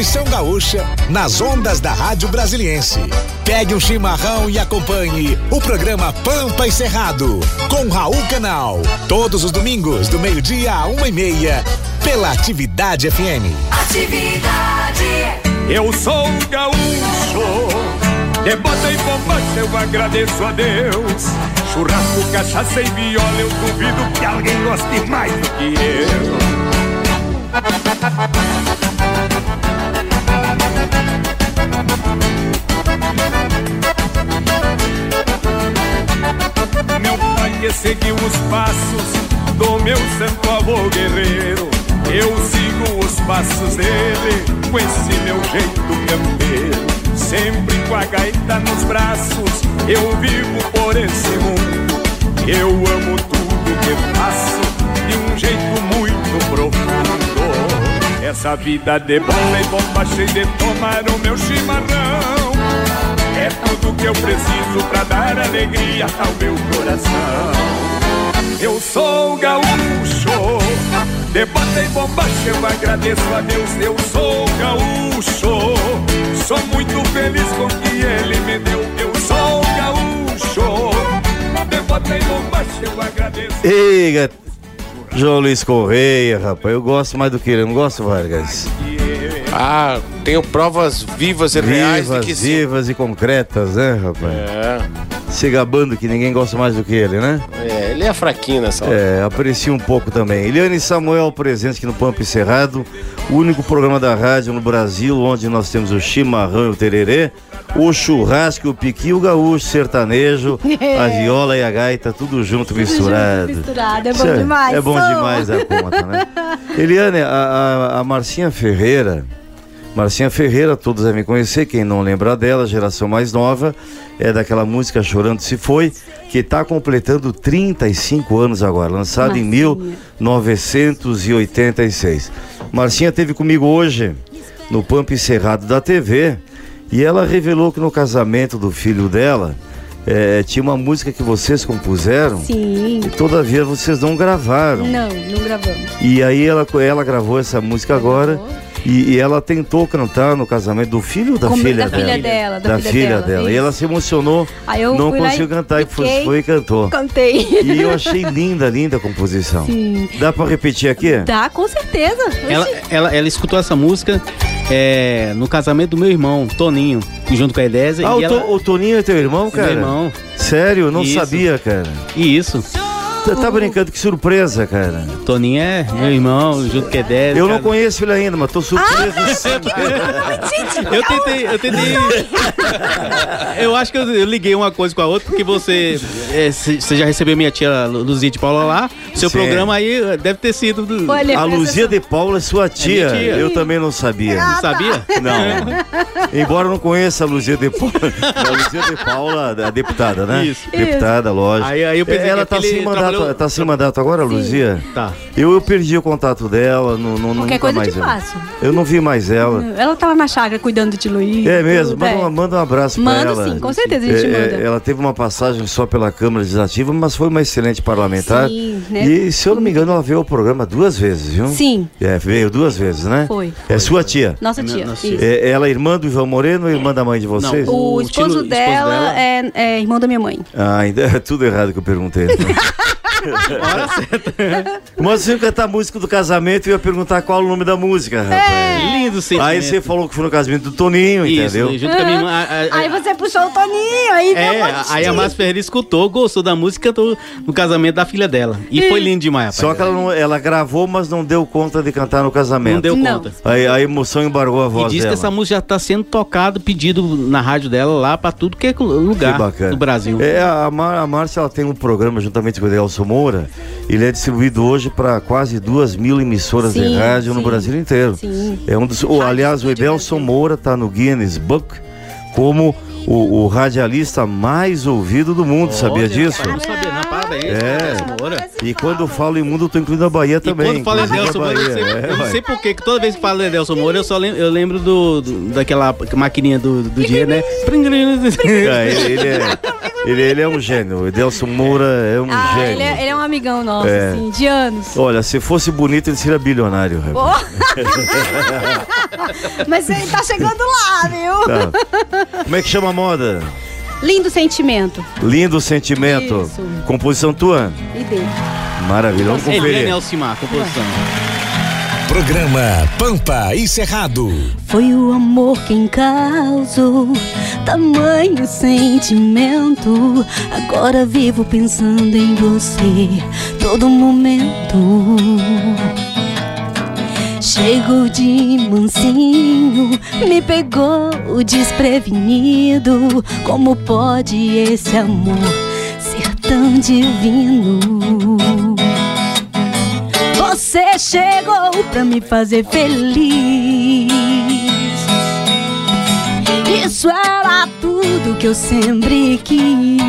Tradição gaúcha nas ondas da Rádio Brasiliense. Pegue um chimarrão e acompanhe o programa Pampa e Cerrado com Raul Canal. Todos os domingos, do meio-dia a uma e meia, pela Atividade FM. Atividade. Eu sou um gaúcho, de bota e bombacha eu agradeço a Deus. Churrasco, cachaça e viola, eu duvido que alguém goste mais do que eu. Meu pai que seguiu os passos do meu santo avô guerreiro. Eu sigo os passos dele com esse meu jeito campeiro. Sempre com a gaita nos braços, eu vivo por esse mundo. Eu amo tudo que faço de um jeito muito profundo. Essa vida de bola e bomba cheia de tomar o meu chimarrão. É tudo que eu preciso pra dar alegria ao meu coração. Eu sou gaúcho, de bota e bomba eu agradeço a Deus, eu sou gaúcho. Sou muito feliz com o que ele me deu, eu sou gaúcho. De bota e bombacha, eu agradeço. Ei, gat- João Luiz Correia, rapaz, eu gosto mais do que ele, não gosto, Vargas? Ah, tenho provas vivas e reais de Vivas, que sim. vivas e concretas, né, rapaz? É, Se gabando que ninguém gosta mais do que ele, né? é, ele é fraquinho nessa hora. É, aprecio um pouco também. Eliane Samuel, presente aqui no Pampa Cerrado, o único programa da rádio no Brasil onde nós temos o chimarrão e o tererê, o churrasco, o piqui, o gaúcho, o sertanejo, a viola e a gaita, tudo junto, misturado. misturado, é bom Isso demais, É bom demais a conta, né? Eliane, a, a, a Marcinha Ferreira, Marcinha Ferreira, todos devem conhecer, quem não lembra dela, geração mais nova, é daquela música Chorando Se Foi, que está completando 35 anos agora, lançada em 1986. Marcinha teve comigo hoje no Pampa Cerrado da TV e ela revelou que no casamento do filho dela eh, tinha uma música que vocês compuseram Sim. e todavia vocês não gravaram. Não, não gravamos. E aí ela, ela gravou essa música agora e, e ela tentou cantar no casamento do filho ou da filha da dela? filha dela, da Da filha filha dela, dela. E ela se emocionou, Aí eu não conseguiu cantar e foi, foi e cantou. Cantei. E eu achei linda, linda a composição. Sim. Dá pra repetir aqui? Dá, com certeza. Ela, ela, ela escutou essa música é, no casamento do meu irmão, Toninho, junto com a Edésia. Ah, e o, ela... To- o Toninho é teu irmão, cara? Meu irmão. Sério? Eu não Isso. sabia, cara. E isso. Você tá brincando, que surpresa, cara. Toninho é meu irmão, junto com a Edésia. Eu não cara. conheço ele ainda, mas tô surpreso. Eu tentei, eu tentei. Eu acho que eu, liguei uma coisa com a outra, porque você. é, Você já recebeu minha tia Lu- Luzia de Paula lá. Seu Sim. programa aí eh, deve ter sido. Do... a Luzia de Paula é sua tia. minha tia. Eu também não sabia. Não sabia? Não. Embora eu não conheça a Luzia de Paula. A Luzia de Paula, a deputada, né? Isso. Deputada, lógico. Aí- aí eu pensei Ela que tá sem mandato, trabalhou- tá sem mandato agora, Luzia? Tá. Eu, eu perdi o contato dela, não, não, Qualquer nunca coisa eu mais te ela. passo. Eu não vi mais ela. Ela tava na chácara cuidando de Luiz. É mesmo, manda, é. uma- manda um abraço Manda pra ela. sim, com certeza a gente É, é, manda. Ela teve uma passagem só pela Câmara Legislativa, mas foi uma excelente parlamentar. Sim, né? E se eu não me engano, ela veio ao programa duas vezes, viu? Sim. É, veio duas vezes, né? Foi. É sua tia. Nossa tia. isso. É, ela é irmã do Ivan Moreno ou irmã da mãe de vocês? O, O esposo, tio- esposo dela, dela- É, é irmão da minha mãe. Ah, ainda é tudo errado que eu perguntei. Mas você ia cantar a música do casamento e eu ia perguntar qual o nome da música, rapaz. Lindo sentimento. Aí você falou que foi no casamento do Toninho, Isso, entendeu? junto com a minha irmã. a- a- Aí você puxou o Toninho, aí deu um É, monte aí a Márcia Ferreira escutou, gostou da música e cantou no casamento da filha dela. E foi lindo demais, rapaz. Só que ela, não- ela gravou, mas não deu conta de cantar no casamento. Não deu Não. conta. Aí a emoção embargou a E voz diz dela. que essa música já tá sendo tocada, pedido na rádio dela lá pra tudo que é lugar Que bacana. do Brasil. É, a, Mar, a Márcia ela tem um programa juntamente com o Edelson Moura. Ele é distribuído hoje para quase duas mil emissoras de Sim, rádio no sim. Brasil inteiro. Sim. É um dos, o, aliás, o Edelson Moura está no Guinness Book como o, o radialista mais ouvido do mundo. sabia disso? Não sabia, não, parabéns. É. Edelson Moura. E quando eu falo em mundo, eu tô incluindo a Bahia também. Quando fala inclusive Edelson a Moura, eu, Bahia. sei, É, eu não sei porquê, que toda vez que fala Edelson Moura, eu só lembro, eu lembro do, do- daquela maquininha do, do dia, né? É, ele, ele é, ele, ele é um gênio. O Edelson Moura é um Ah, gênio. ele é, ele é um amigão nosso, É. assim, de anos. Olha, se fosse bonito, ele seria bilionário. rapaz. Mas ele tá chegando lá, viu? Tá. Como é que chama a moda? Lindo sentimento. Lindo sentimento. Isso. Composição tua? E dele. Maravilha, vamos Eliane conferir. Elcimar, composição. Programa Pampa e Cerrado. Foi o amor quem causou tamanho sentimento. Agora vivo pensando em você todo momento. Chego de mansinho, me pegou desprevenido. Como pode esse amor ser tão divino? Você chegou pra me fazer feliz. Isso era tudo que eu sempre quis.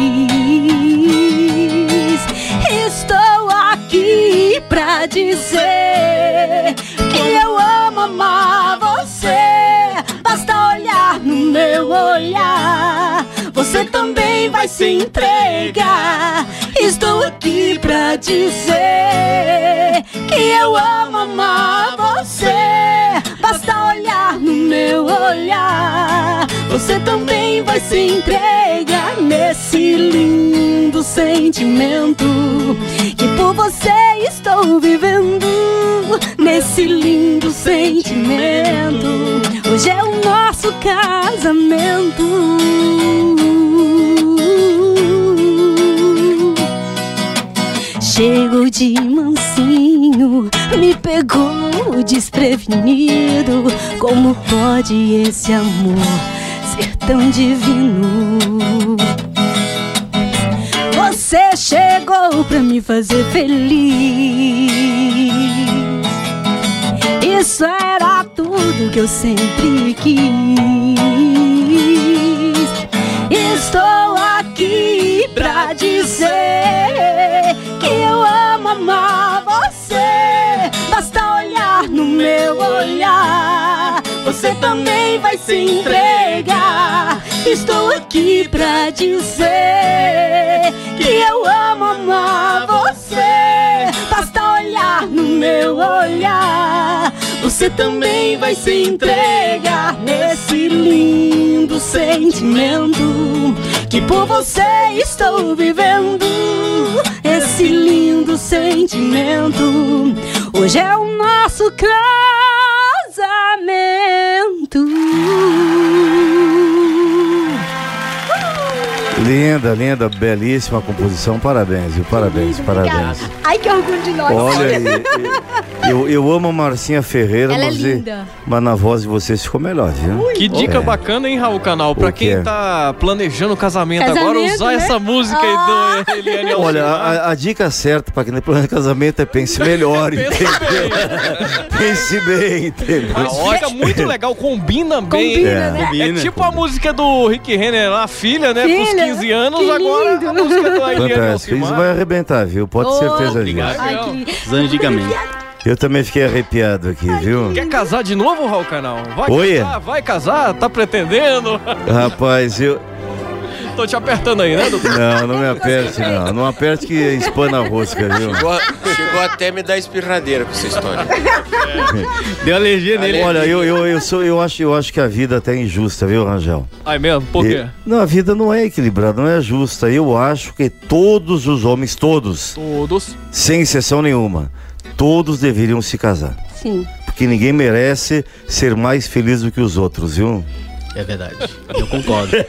Estou aqui pra dizer que eu amo amar você. Basta olhar no meu olhar. Você também vai se entregar. Estou aqui pra dizer que eu amo amar você. Basta olhar no meu olhar. Você também vai se entregar nesse lindo sentimento que por você estou vivendo. Nesse lindo sentimento. Hoje é o nosso casamento. Chegou de mansinho, me pegou desprevenido. Como pode esse amor ser tão divino? Você chegou pra me fazer feliz. Isso era tudo que eu sempre quis. Estou você também vai se entregar. Estou aqui pra dizer que eu amo amar você. Basta olhar no meu olhar, você também vai se entregar nesse lindo sentimento que por você estou vivendo. Esse lindo sentimento hoje é o nosso casamento. Linda, linda, belíssima composição. Parabéns, viu? Parabéns, parabéns. Ai, que orgulho de nós. Olha aí, eu, eu amo a Marcinha Ferreira, Ela é mas, linda. mas na voz de vocês ficou melhor, viu? Que dica É. bacana, hein, Raul Canal? Pra O quem quê? tá planejando o casamento, Casamento, agora, usar né? essa música aí do Eliane Olha, Alcimar. a, a dica certa pra quem plano de casamento é pense melhor, entendeu? pense bem, entendeu? Mas fica muito legal, combina bem. Combina, é. né? É tipo a música do Rick Renner lá, filha, né? Pros Filha, 15 anos, que agora lindo. a música do isso Alcimar. vai arrebentar, viu? Pode ter certeza disso. Ai, que... Antigamente. Eu também fiquei arrepiado aqui, viu? Quer casar de novo, Raul Canal? Vai Oi? casar, vai casar, tá pretendendo? Rapaz, eu. Tô te apertando aí, né, doutor? Não, não me aperte, não. Não aperte que espana a rosca, viu? Chegou, chegou até a me dar espirradeira com essa história. Deu alergia nele. Olha, eu, eu, eu, sou, eu, acho, eu acho que a vida até é injusta, viu, Rangel? Ai mesmo? Por quê? E- não, a vida não é equilibrada, não é justa. Eu acho que todos os homens, todos, Todos. sem exceção nenhuma, todos deveriam se casar. Sim. Porque ninguém merece ser mais feliz do que os outros, viu? É verdade. Eu concordo.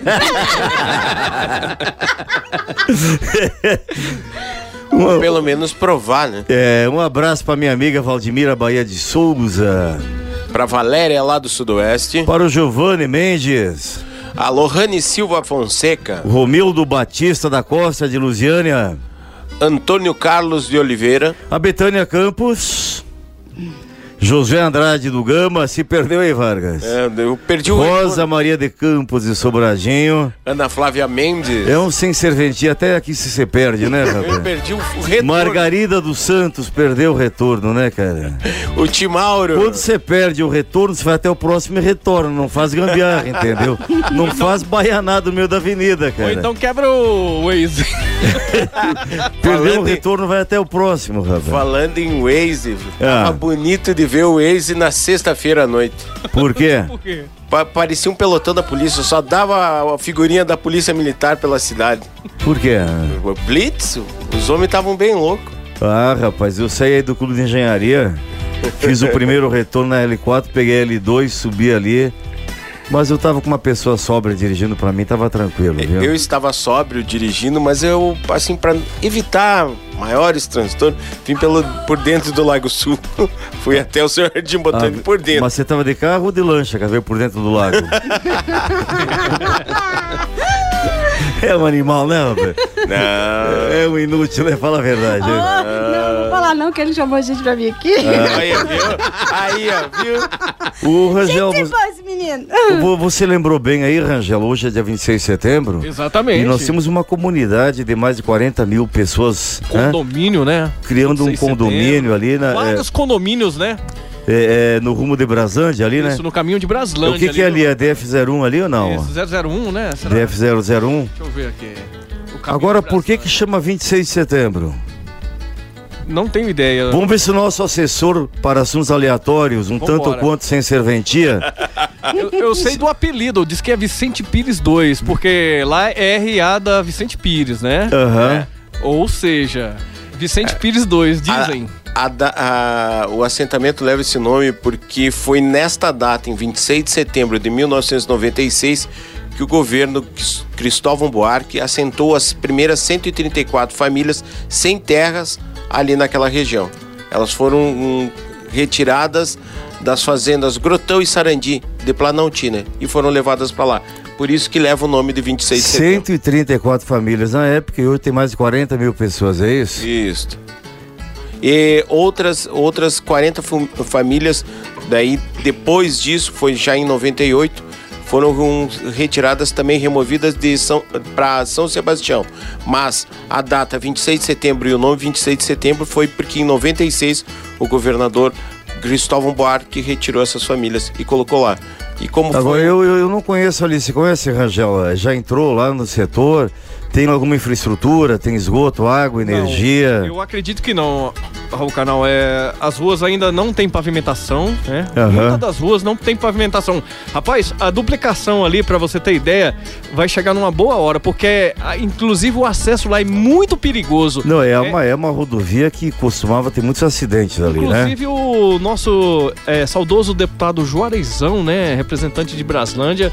Pelo menos provar, né? É, um abraço para minha amiga Valdemira Bahia de Souza. Pra Valéria lá do Sudoeste. Para o Giovanni Mendes. A Lohane Silva Fonseca. Romildo Batista da Costa de Lusiânia. Antônio Carlos de Oliveira. A Betânia Campos. José Andrade do Gama. Se perdeu aí, Vargas. É, eu perdi o Rosa Maria de Campos de Sobradinho. Ana Flávia Mendes. É um sem serventia, até aqui se você perde, né, Eu rapaz? perdi o, o retorno. Margarida dos Santos perdeu o retorno, né, cara? O Timauro. Quando você perde o retorno, você vai até o próximo e retorna. Não faz gambiarra, entendeu? Não faz baianada no meio da avenida, Ou cara. então quebra o Waze. Perdeu o falando em- retorno, vai até o próximo, rapaz. Falando em Waze, Ah. tava bonito de ver o Waze na sexta-feira à noite. Por quê? Por quê? Pa- parecia um pelotão da polícia, só dava a figurinha da polícia militar pela cidade. Por quê? Blitz, os homens estavam bem loucos. Ah, rapaz, eu saí aí do clube de engenharia, fiz o primeiro retorno na L4, peguei a L2, subi ali. Mas eu tava com uma pessoa sóbria dirigindo pra mim, tava tranquilo, viu? Eu estava sóbrio dirigindo, mas eu, assim, para evitar maiores transtornos, vim pelo, por dentro do Lago Sul. Fui até o Senhor Jardim Botânico por dentro. Ah, Mas você tava de carro ou de lancha, que veio por dentro do lago? é um animal, né, rapaz? Não. É um inútil, né? Fala a verdade. né? Ah, não, não vou falar não, que ele chamou a gente pra vir aqui. Ah. Aí, viu? Aí, ó, viu? O Rangel, Gente, vo- foi esse menino. vo- você lembrou bem aí, Rangel, hoje é dia 26 de setembro. Exatamente. E nós temos uma comunidade de mais de 40 mil pessoas né? Condomínio, né? criando um 26 de condomínio ali na, é, Vários condomínios, né? É, é, no rumo de Braslândia ali, né? Isso, no caminho de Braslândia. O que, que é ali? É DF01 ali ou não? Isso, 001, né? Será? DF001? Deixa eu ver aqui. Agora, por que que chama 26 de setembro? Não tenho ideia. Vamos ver se o nosso assessor para assuntos aleatórios, um tanto quanto sem serventia, Eu, eu sei do apelido, diz que é Vicente Pires 2, porque lá é RA da Vicente Pires, né? Aham. É. Ou seja, Vicente Pires 2, dizem. A da- a- o assentamento leva esse nome porque foi nesta data, em 26 de setembro de 1996, que o governo Cris- Cristóvão Buarque assentou as primeiras 134 famílias sem terras ali naquela região. Elas foram hum, retiradas das fazendas Grotão e Sarandi, de Planaltina, e foram levadas para lá. Por isso que leva o nome de 26 de setembro. 134 famílias na época e hoje tem mais de 40 mil pessoas, é isso? Isso. E outras, outras 40 fam- famílias, daí depois disso, foi já em 98, foram retiradas também, removidas de São para São Sebastião. Mas a data 26 de setembro e o nome 26 de setembro foi porque em 96 o governador Cristóvão Buarque retirou essas famílias e colocou lá. E como Agora, foi? eu, eu, eu não conheço ali, você conhece, Rangel? Já entrou lá no setor? Tem alguma infraestrutura? Tem esgoto, água, energia? Eu acredito que não, Raul Canal. É, as ruas ainda não tem pavimentação, né? Aham. Muitas das ruas não tem pavimentação. Rapaz, a duplicação ali, pra você ter ideia, vai chegar numa boa hora, porque ah, inclusive o acesso lá é muito perigoso. Não, é, Uma, é uma rodovia que costumava ter muitos acidentes ali, né? Inclusive o nosso é, saudoso deputado Juarezão, né, representante de Braslândia,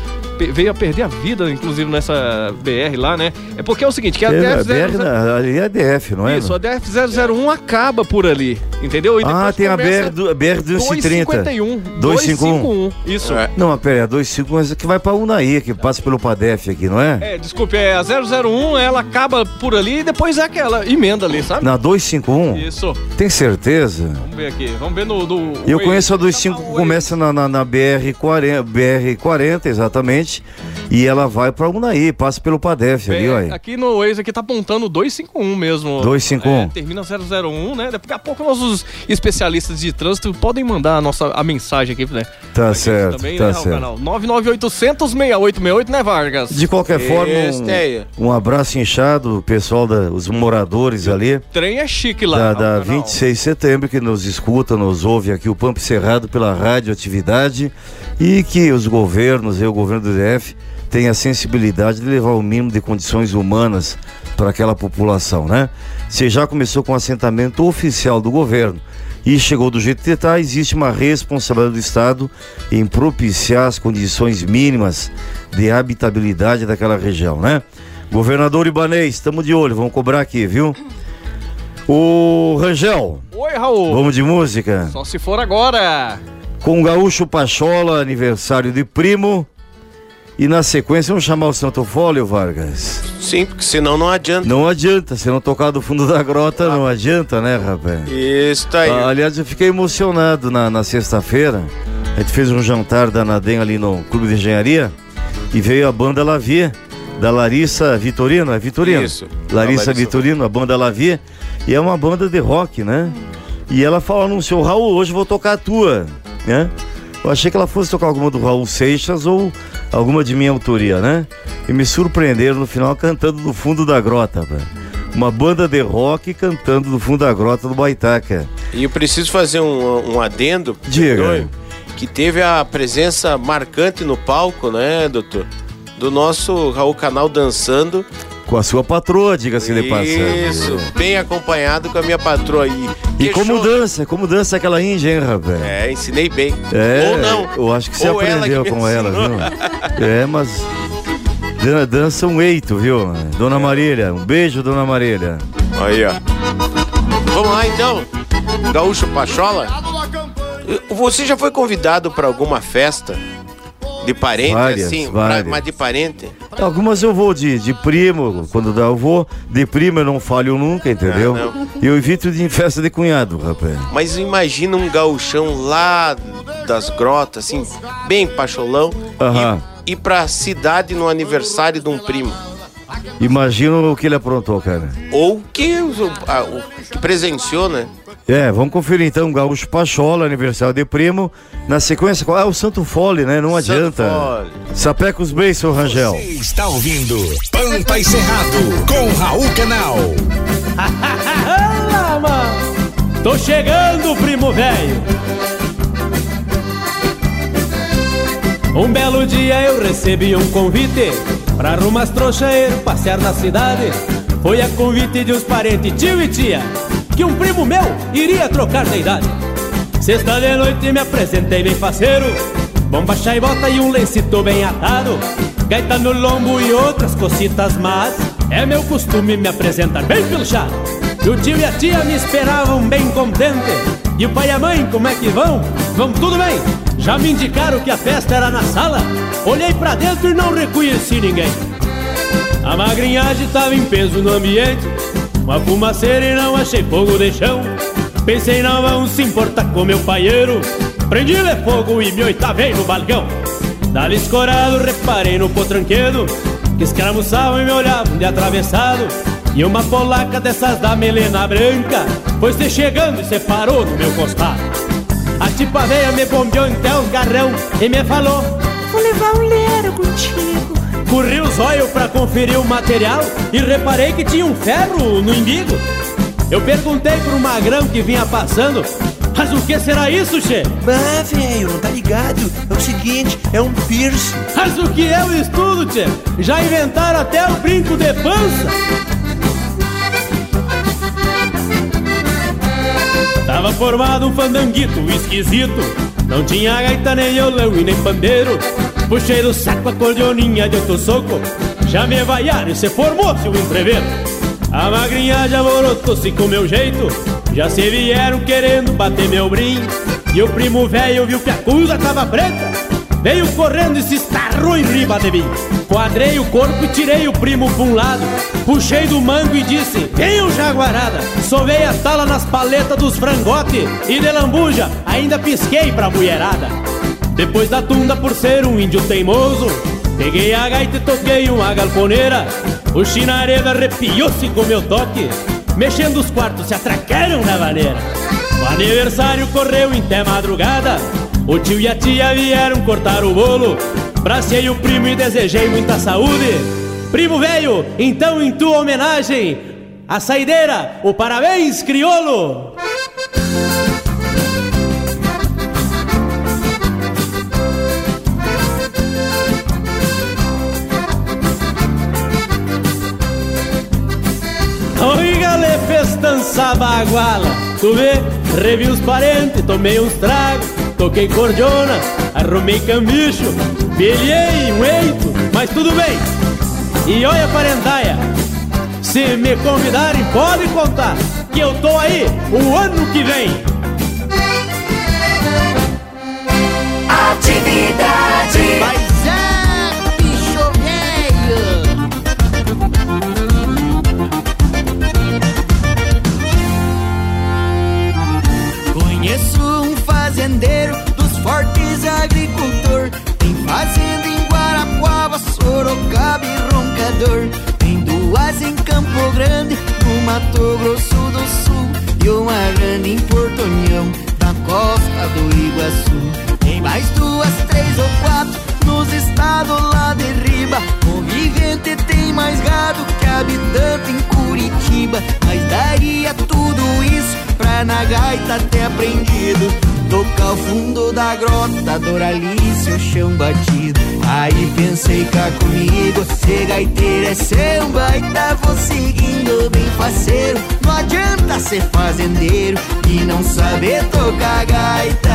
veio a perder a vida, inclusive nessa BR lá, né? É porque é o seguinte, que a É, DF, BR, na- ali é DF, não é? Isso, a DF-001 acaba por ali, entendeu? E Ah, tem a começa BR, do- BR 230. 251. 251. Isso. É. Não, mas pera, 251 que vai pra Unaí, que passa pelo Padef aqui, não é? É, desculpe, é a 001, ela acaba por ali e depois é aquela emenda ali, sabe? Na 251? Isso. Tem certeza? Vamos ver aqui, vamos ver no... no Eu Waze. conheço a 25 que começa na, na, na BR-40, BR-40, exatamente, e ela vai pra Unaí, passa pelo Padef ali, É, olha. aqui no Waze aqui tá apontando 251 mesmo. 251. É, termina 001, né? Daqui a pouco nossos especialistas de trânsito podem mandar a nossa a mensagem aqui, né? Tá certo, Também, tá né, certo. canal 99800 6868, né, Vargas? De qualquer forma, Esteia. um, um abraço inchado, o pessoal, da, os moradores ali. O trem é chique lá. Da, da canal. 26 de setembro, que nos escuta, nos ouve aqui o Pampo Cerrado pela radioatividade e que os governos e o governo do DF tenham a sensibilidade de levar o mínimo de condições humanas para aquela população, né? Você já começou com o assentamento oficial do governo e chegou do jeito que está, existe uma responsabilidade do Estado em propiciar as condições mínimas de habitabilidade daquela região, né? Governador Ibanês, estamos de olho, vamos cobrar aqui, viu? O Rangel, Oi, Raul. vamos de música? Só se for agora. Com o Gaúcho Pachola, aniversário de primo. E na sequência vamos chamar o Santo Fólio, Vargas. Sim, porque senão não adianta. Não adianta, se não tocar do fundo da grota, não adianta, né, rapaz? Isso tá aí. Ah, aliás, eu fiquei emocionado na, na sexta-feira. A gente fez um jantar da Nadem ali no Clube de Engenharia e veio a banda Lavia, da Larissa Vitorino, é Vitorino? Isso. Larissa, Larissa. Vitorino, a banda Lavia. E é uma banda de rock, né? E ela falou no seu Raul, hoje eu vou tocar a tua, né? Eu achei que ela fosse tocar alguma do Raul Seixas ou alguma de minha autoria, né? E me surpreenderam no final cantando do fundo da grota, velho. Uma banda de rock cantando do fundo da grota do Baitaca. E eu preciso fazer um, um adendo. Diga. perdoe, Que teve a presença marcante no palco, né, doutor? Do nosso Raul Canal dançando. Com a sua patroa, diga-se de passagem. Isso, bem acompanhado com a minha patroa aí. E Que como dança, como dança aquela índia, hein, rapaz? É, ensinei bem. É, Ou não. eu acho que você Ou ela aprendeu que me com ela, viu? É, mas dan- dança um eito, viu? Dona Marília, um beijo, Dona Marília. Aí, ó. Vamos lá então. Gaúcho Pachola. Você já foi convidado para alguma festa de parente Várias, assim, várias. Pra, mas de parente? Algumas eu vou de, de primo, quando dá eu vou. De primo eu não falho nunca, entendeu? Ah, não. E eu evito de festa de cunhado, rapaz. Mas imagina um gauchão lá das grotas, assim, bem pacholão, Aham. e ir pra cidade no aniversário de um primo. Imagina o que ele aprontou, cara. Ou que, o- a- o que presenciou, né? É, vamos conferir então Gaúcho Pachola, aniversário de primo. Na sequência, qual é o Santo Fole, né? Não adianta. Fole. Sapeca os beijos, seu Rangel. Você está ouvindo Pampa e Cerrado com Raul Canal. Olá, mano. Tô chegando, primo velho. Um belo dia eu recebi um convite Pra rumas trouxeiros passear na cidade Foi a convite de uns parentes, tio e tia Que um primo meu iria trocar de idade. Sexta de noite me apresentei bem faceiro Bomba, chá e um lencito bem atado. Gaita no lombo e outras cocitas mas É meu costume me apresentar bem pelo chá. O tio e a tia me esperavam bem contente. E o pai e a mãe como é que vão? Vão tudo bem? Já me indicaram que a festa era na sala. Olhei pra dentro e não reconheci ninguém. A magrinhagem tava em peso no ambiente Uma fumaceira e não achei fogo de chão. Pensei não vão se importar com meu paieiro. Prendi-lhe fogo e me oitavei no balcão. Dali escorado reparei no potranquedo Que escramuçavam e me olhavam de atravessado. E uma polaca dessas da melena branca Foi se chegando e se parou no meu costado. A tipa veia me bombeou até os garrão E me falou Vou levar um leiro contigo. Corri os olhos pra conferir o material E reparei que tinha um ferro no imbigo Eu perguntei pro magrão que vinha passando Mas o que será isso, che? Bah, velho, não tá ligado? É o seguinte, é um piercing. Mas o que é o estudo, tchê? Já inventaram até o brinco de pança Tava formado um fandanguito esquisito Não tinha gaita, nem violão e nem pandeiro Puxei do saco a cordeoninha de outro soco. Já me vaiaram e se formou-se o entreveiro A magrinha já alvorotou-se com meu jeito. Já se vieram querendo bater meu brim. E o primo velho viu que a coisa tava preta. Veio correndo e se estarrou em riba de mim. Quadrei o corpo e tirei o primo pra um lado. Puxei do mango e disse, venham jaguarada. Sovei a tala nas paletas dos frangote E de lambuja ainda pisquei pra mulherada Depois da tunda por ser um índio teimoso Peguei a gaita e toquei uma galponeira. O chinareda arrepiou-se com meu toque Mexendo os quartos se atracaram na vaneira O aniversário correu em até madrugada o tio e a tia vieram cortar o bolo. Bracei o primo e desejei muita saúde. Primo velho, então em tua homenagem A saideira, o parabéns criolo Oiga, le festança baguala Tu vê, revi os parentes, tomei uns tragos Toquei cordiona, arrumei cambicho Pilhei um eito, mas tudo bem. E olha parendaia Se me convidarem, pode contar Que eu tô aí o ano que vem. Atividade. Mas fazendeiro dos fortes agricultor. Tem fazenda em Guarapuava, Sorocaba e Roncador. Tem duas em Campo Grande, no Mato Grosso do Sul. E uma grande em Porto União, da costa do Iguaçu. Tem mais duas, três ou quatro nos estados lá de riba. Convivente tem mais gado que habitante em Curitiba. Mas daria tudo isso pra na gaita ter aprendido. Tocar o fundo da grota, Doralice, o chão batido. Aí pensei cá comigo, ser gaiteiro é ser um baita. Vou seguindo bem faceiro. Não adianta ser fazendeiro e não saber tocar gaita.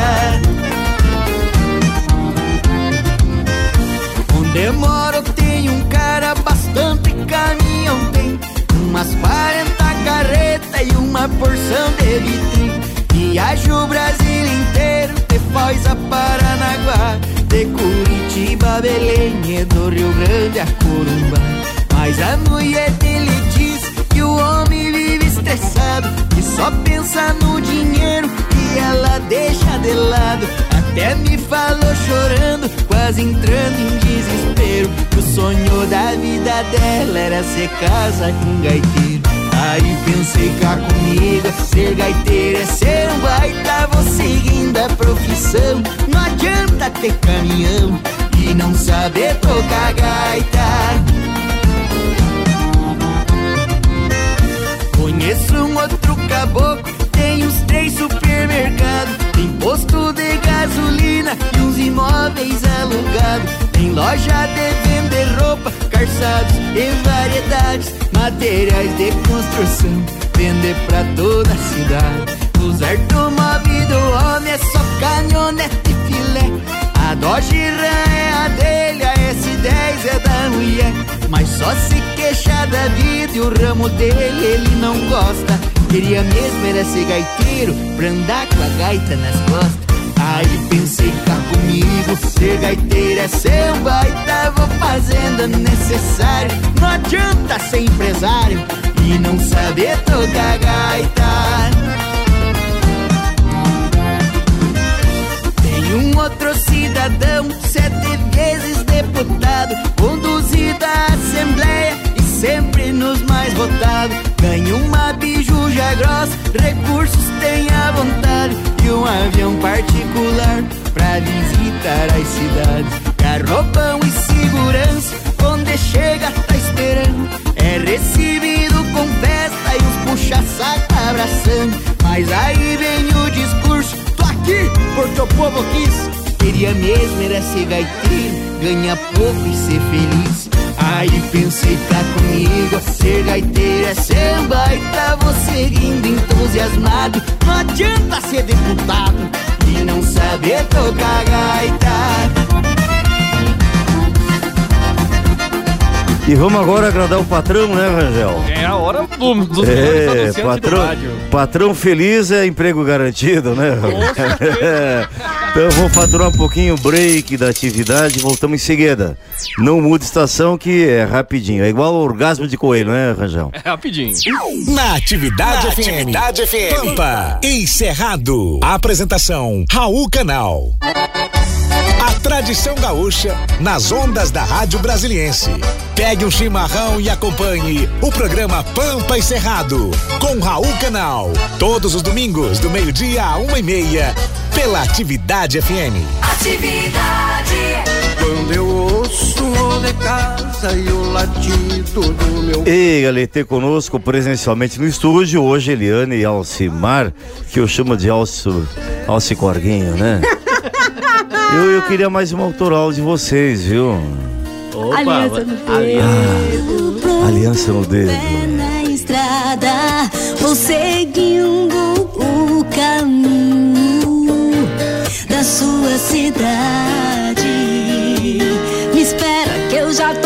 Onde moro tem um cara bastante caminhão tem Umas 40 carretas e uma porção de vitrine Viajo o Brasil inteiro, de a Paranaguá De Curitiba, Belém e do Rio Grande a Corumbá. Mas a mulher dele diz que o homem vive estressado Que só pensa no dinheiro e ela deixa de lado. Até me falou chorando, quase entrando em desespero Que o sonho da vida dela era ser casa com gaiteiro Aí pensei cá comigo, ser gaiteiro é ser um baita Vou seguindo a profissão, não adianta ter caminhão E não saber tocar gaita Conheço um outro caboclo, tem uns três mercado. Tem posto de gasolina e uns imóveis alugados. Tem loja de vender roupa, calçados e variedades. Materiais de construção, vender pra toda a cidade. Automóveis do homem é só caminhonete e filé. A Dodge é a dele, a S10 é da mulher. Mas só se queixar da vida e o ramo dele ele não gosta. Queria mesmo era ser gaiteiro pra andar com a gaita nas costas. Aí pensei, cá comigo, ser gaiteiro é ser um baita. Vou fazendo necessário. Não adianta ser empresário e não saber tocar gaita. Um outro cidadão, sete vezes deputado, conduzido à Assembleia sempre nos mais votados. Ganha uma bijuja grossa, recursos tem à vontade e um avião particular pra visitar as cidades. Carrobão e segurança, onde chega tá esperando. É recebido com festa e os puxa-saco abraçando. Mas aí vem o discurso Tô aqui porque o povo quis. Queria mesmo era ser gaiteiro, ganhar pouco e ser feliz. Aí pensei, tá comigo, ser gaiteiro é ser um baita. Vou seguindo entusiasmado. Não adianta ser deputado e não saber tocar gaita. E vamos agora agradar o patrão, né, Rangel? É a hora do, dos É, anunciantes do patrão, rádio. patrão feliz é emprego garantido, né? É. Então vamos faturar um pouquinho o break da atividade e voltamos em seguida. Não muda estação que é rapidinho. É igual o orgasmo de coelho, né, Rangel? É rapidinho. Na Atividade Na FM. Atividade FM. Pampa. Encerrado. Apresentação: Raul Canal. A tradição gaúcha nas ondas da Rádio Brasiliense. Pegue um chimarrão e acompanhe o programa Pampa e Cerrado com Raul Canal. Todos os domingos, do meio-dia a uma e meia, pela Atividade FM. Atividade. Quando eu ouço o de casa e o latido do meu E Galete conosco presencialmente no estúdio, hoje Eliane e Alcimar, que eu chamo de Alcio, Alci Corguinho, né? Eu, eu queria mais uma autoral de vocês, viu? Aliança no dedo. Aliança no dedo. na estrada, vou seguindo cidade. Me espera que eu já tô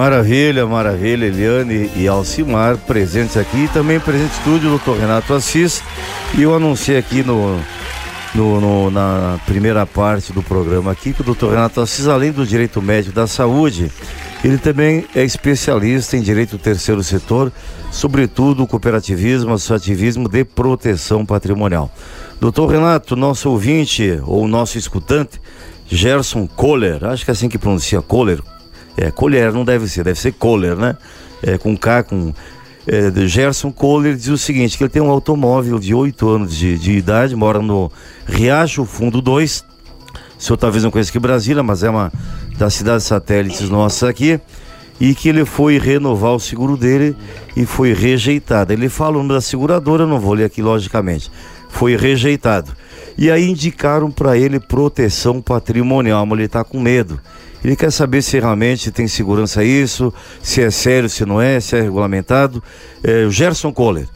Maravilha, maravilha, Eliane e Alcimar presentes aqui e também presente estúdio, doutor Renato Assis. E eu anunciei aqui no, no- no- na primeira parte do programa aqui que o doutor Renato Assis, além do direito médico da saúde, ele também é especialista em direito do terceiro setor, sobretudo cooperativismo, associativismo de proteção patrimonial. Doutor Renato, nosso ouvinte ou nosso escutante, Gerson Kohler, acho que é assim que pronuncia Kohler, é, Colher, não deve ser, deve ser Kohler, né? É, com K, com. É, Gerson Kohler diz o seguinte: que ele tem um automóvel de 8 anos de, de idade, mora no Riacho Fundo 2. O senhor talvez não conheça aqui Brasília, mas é uma das cidades satélites nossas aqui. E que ele foi renovar o seguro dele e foi rejeitado. Ele fala o nome da seguradora, não vou ler aqui logicamente. Foi rejeitado. E aí indicaram para ele proteção patrimonial, mas ele está com medo. Ele quer saber se realmente tem segurança isso, se é sério, se não é, se é regulamentado. É, o Gerson Kohler,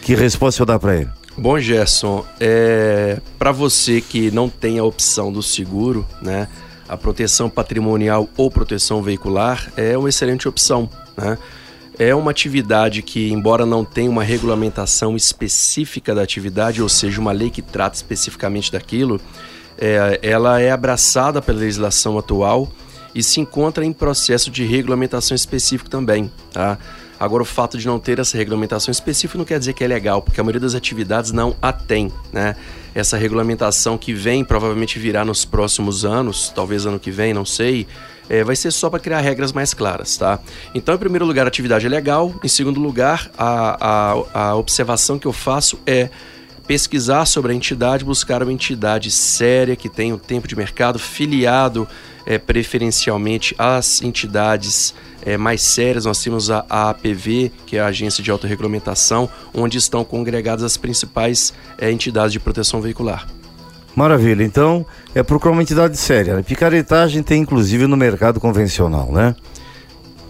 Que resposta eu dar para ele? Bom, Gerson, é, para você que não tem a opção do seguro, né, a proteção patrimonial ou proteção veicular é uma excelente opção. Né? É uma atividade que, embora não tenha uma regulamentação específica da atividade, ou seja, uma lei que trata especificamente daquilo, é, ela é abraçada pela legislação atual e se encontra em processo de regulamentação específico também. Tá? Agora, o fato de não ter essa regulamentação específica não quer dizer que é legal, porque a maioria das atividades não a tem, né? Essa regulamentação que vem, provavelmente virá nos próximos anos, talvez ano que vem, não sei, é, vai ser só para criar regras mais claras, tá? Então, em primeiro lugar, a atividade é legal. Em segundo lugar, a, a, a observação que eu faço é pesquisar sobre a entidade, buscar uma entidade séria que tenha o um tempo de mercado, filiado é, preferencialmente às entidades é, mais sérias. Nós temos a, a APV, que é a Agência de Autorregulamentação, onde estão congregadas as principais é, entidades de proteção veicular. Maravilha, então é procurar uma entidade séria. A picaretagem tem inclusive no mercado convencional, né?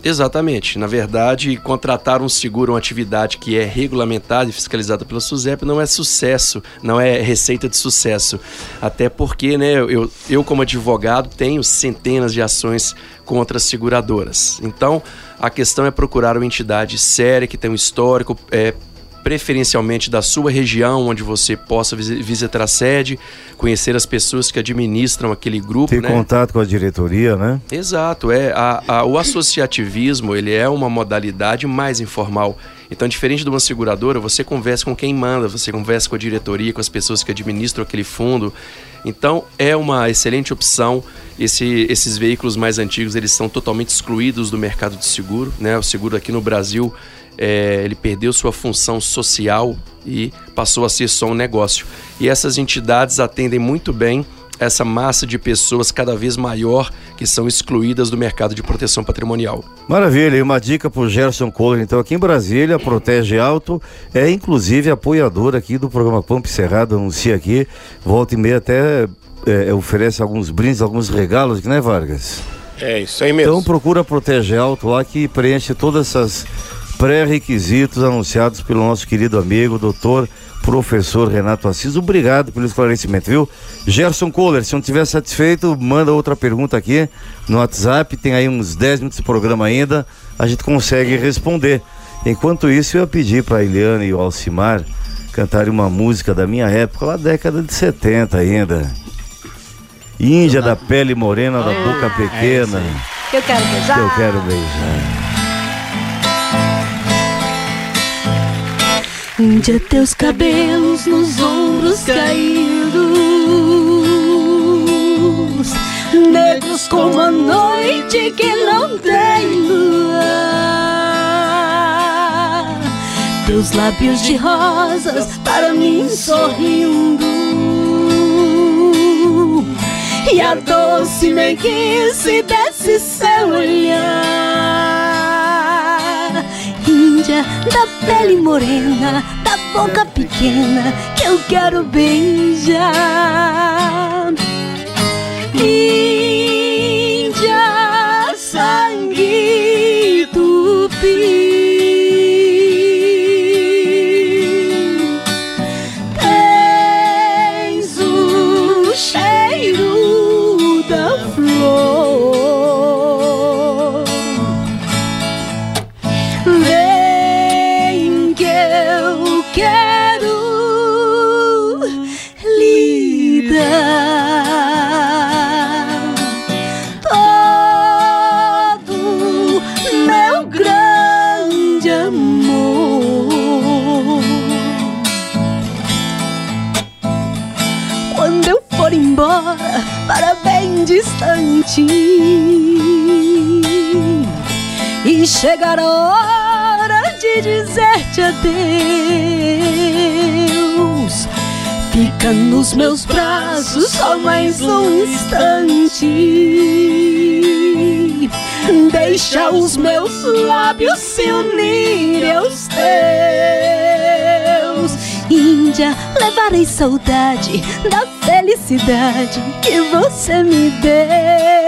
Exatamente. Na verdade, contratar um seguro, uma atividade que é regulamentada e fiscalizada pela SUSEP não é sucesso, não é receita de sucesso. Até porque, né, eu, eu como advogado tenho centenas de ações contra as seguradoras. Então, a questão é procurar uma entidade séria que tem um histórico, é, preferencialmente da sua região, onde você possa visitar a sede, conhecer as pessoas que administram aquele grupo. Ter né? contato com a diretoria, né? Exato, é a, a, o associativismo ele é uma modalidade mais informal. Então, diferente de uma seguradora, você conversa com quem manda, você conversa com a diretoria, com as pessoas que administram aquele fundo. Então, é uma excelente opção. Esse, esses veículos mais antigos, eles são totalmente excluídos do mercado de seguro. Né? O seguro aqui no Brasil é, ele perdeu sua função social e passou a ser só um negócio. E essas entidades atendem muito bem essa massa de pessoas cada vez maior que são excluídas do mercado de proteção patrimonial. Maravilha, e uma dica para o Gerson Kohler, então aqui em Brasília, Protege Alto, é inclusive apoiador aqui do programa Pampa Cerrado, anuncia aqui, volta e meia até é, oferece alguns brindes, alguns regalos, né Vargas? É, isso aí mesmo. Então procura Protege Alto lá que preenche todas essas pré-requisitos anunciados pelo nosso querido amigo, doutor professor Renato Assis. Obrigado pelo esclarecimento, viu? Gerson Kohler, se não estiver satisfeito, manda outra pergunta aqui no WhatsApp. Tem aí uns 10 minutos de programa ainda, a gente consegue responder. Enquanto isso, eu ia pedir para a Eliane e o Alcimar cantarem uma música da minha época, lá década de 70 ainda. Índia da pele morena, da boca pequena. Eu quero beijar. Eu quero beijar. Índia, teus cabelos nos ombros caídos, negros como a noite que não tem lua. Teus lábios de rosas para mim sorrindo. E a doce meiguice desse seu olhar Da pele morena, da boca pequena que eu quero beijar. Índia, distante e chegar a hora de dizer-te adeus. Fica nos meus braços só mais um instante. Deixa os meus lábios se unirem aos teus. Índia, levarei saudade da felicidade que você me deu.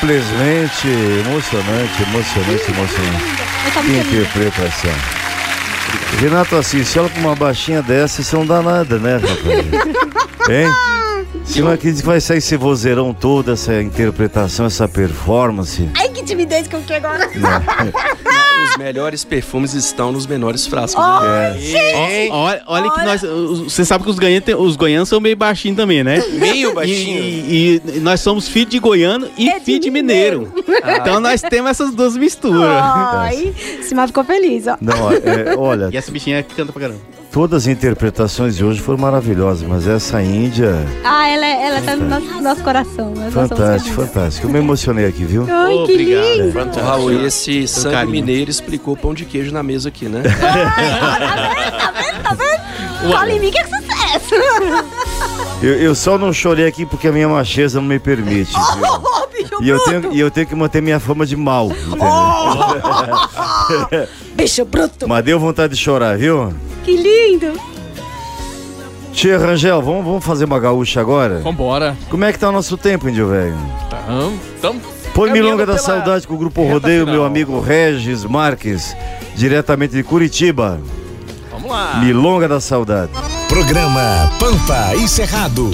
Simplesmente emocionante, emocionante, emocionante. Que interpretação. Renato Assis, se olha pra uma baixinha dessa, isso não dá nada, né, rapaz? Hein? Se não acredita que vai sair esse vozeirão todo, essa interpretação, essa performance. Ai, timidez que eu fiquei agora. Os melhores perfumes estão nos menores frascos. Oh, né? Olha, olha que nós. Você sabe que os goianos, tem- os goianos são meio baixinhos também, né? Meio E, baixinho? e- e nós somos filho de goiano e filho de mineiro. Então nós temos essas duas misturas. Ai, Simar ficou feliz, ó. Não, é, olha, E essa bichinha canta pra caramba. Todas as interpretações de hoje foram maravilhosas, mas essa Índia, Ah, ela, ela tá no nosso, nosso coração. Fantástico, fantástico. Eu me emocionei aqui, viu? Ai, que lindo. Ô, Raul, e esse sangue carinho. mineiro explicou pão de queijo na mesa aqui, né? Tá vendo? Tá vendo? Fala em mim que é sucesso. Eu, eu só não chorei aqui porque a minha macheza não me permite. viu? Oh, E eu, tenho, e eu tenho que manter minha fama de mal, entendeu? Bicho bruto. Mas deu vontade de chorar, viu? Que lindo. Tia Rangel, vamos, vamos fazer uma gaúcha agora? Vambora. Como é que tá o nosso tempo, Índio Velho? Tamo, tamo Põe Milonga da Saudade com o Grupo Rodeio, final. meu amigo Regis Marques, diretamente de Curitiba. Vamos lá. Milonga da Saudade. Programa Pampa e Cerrado.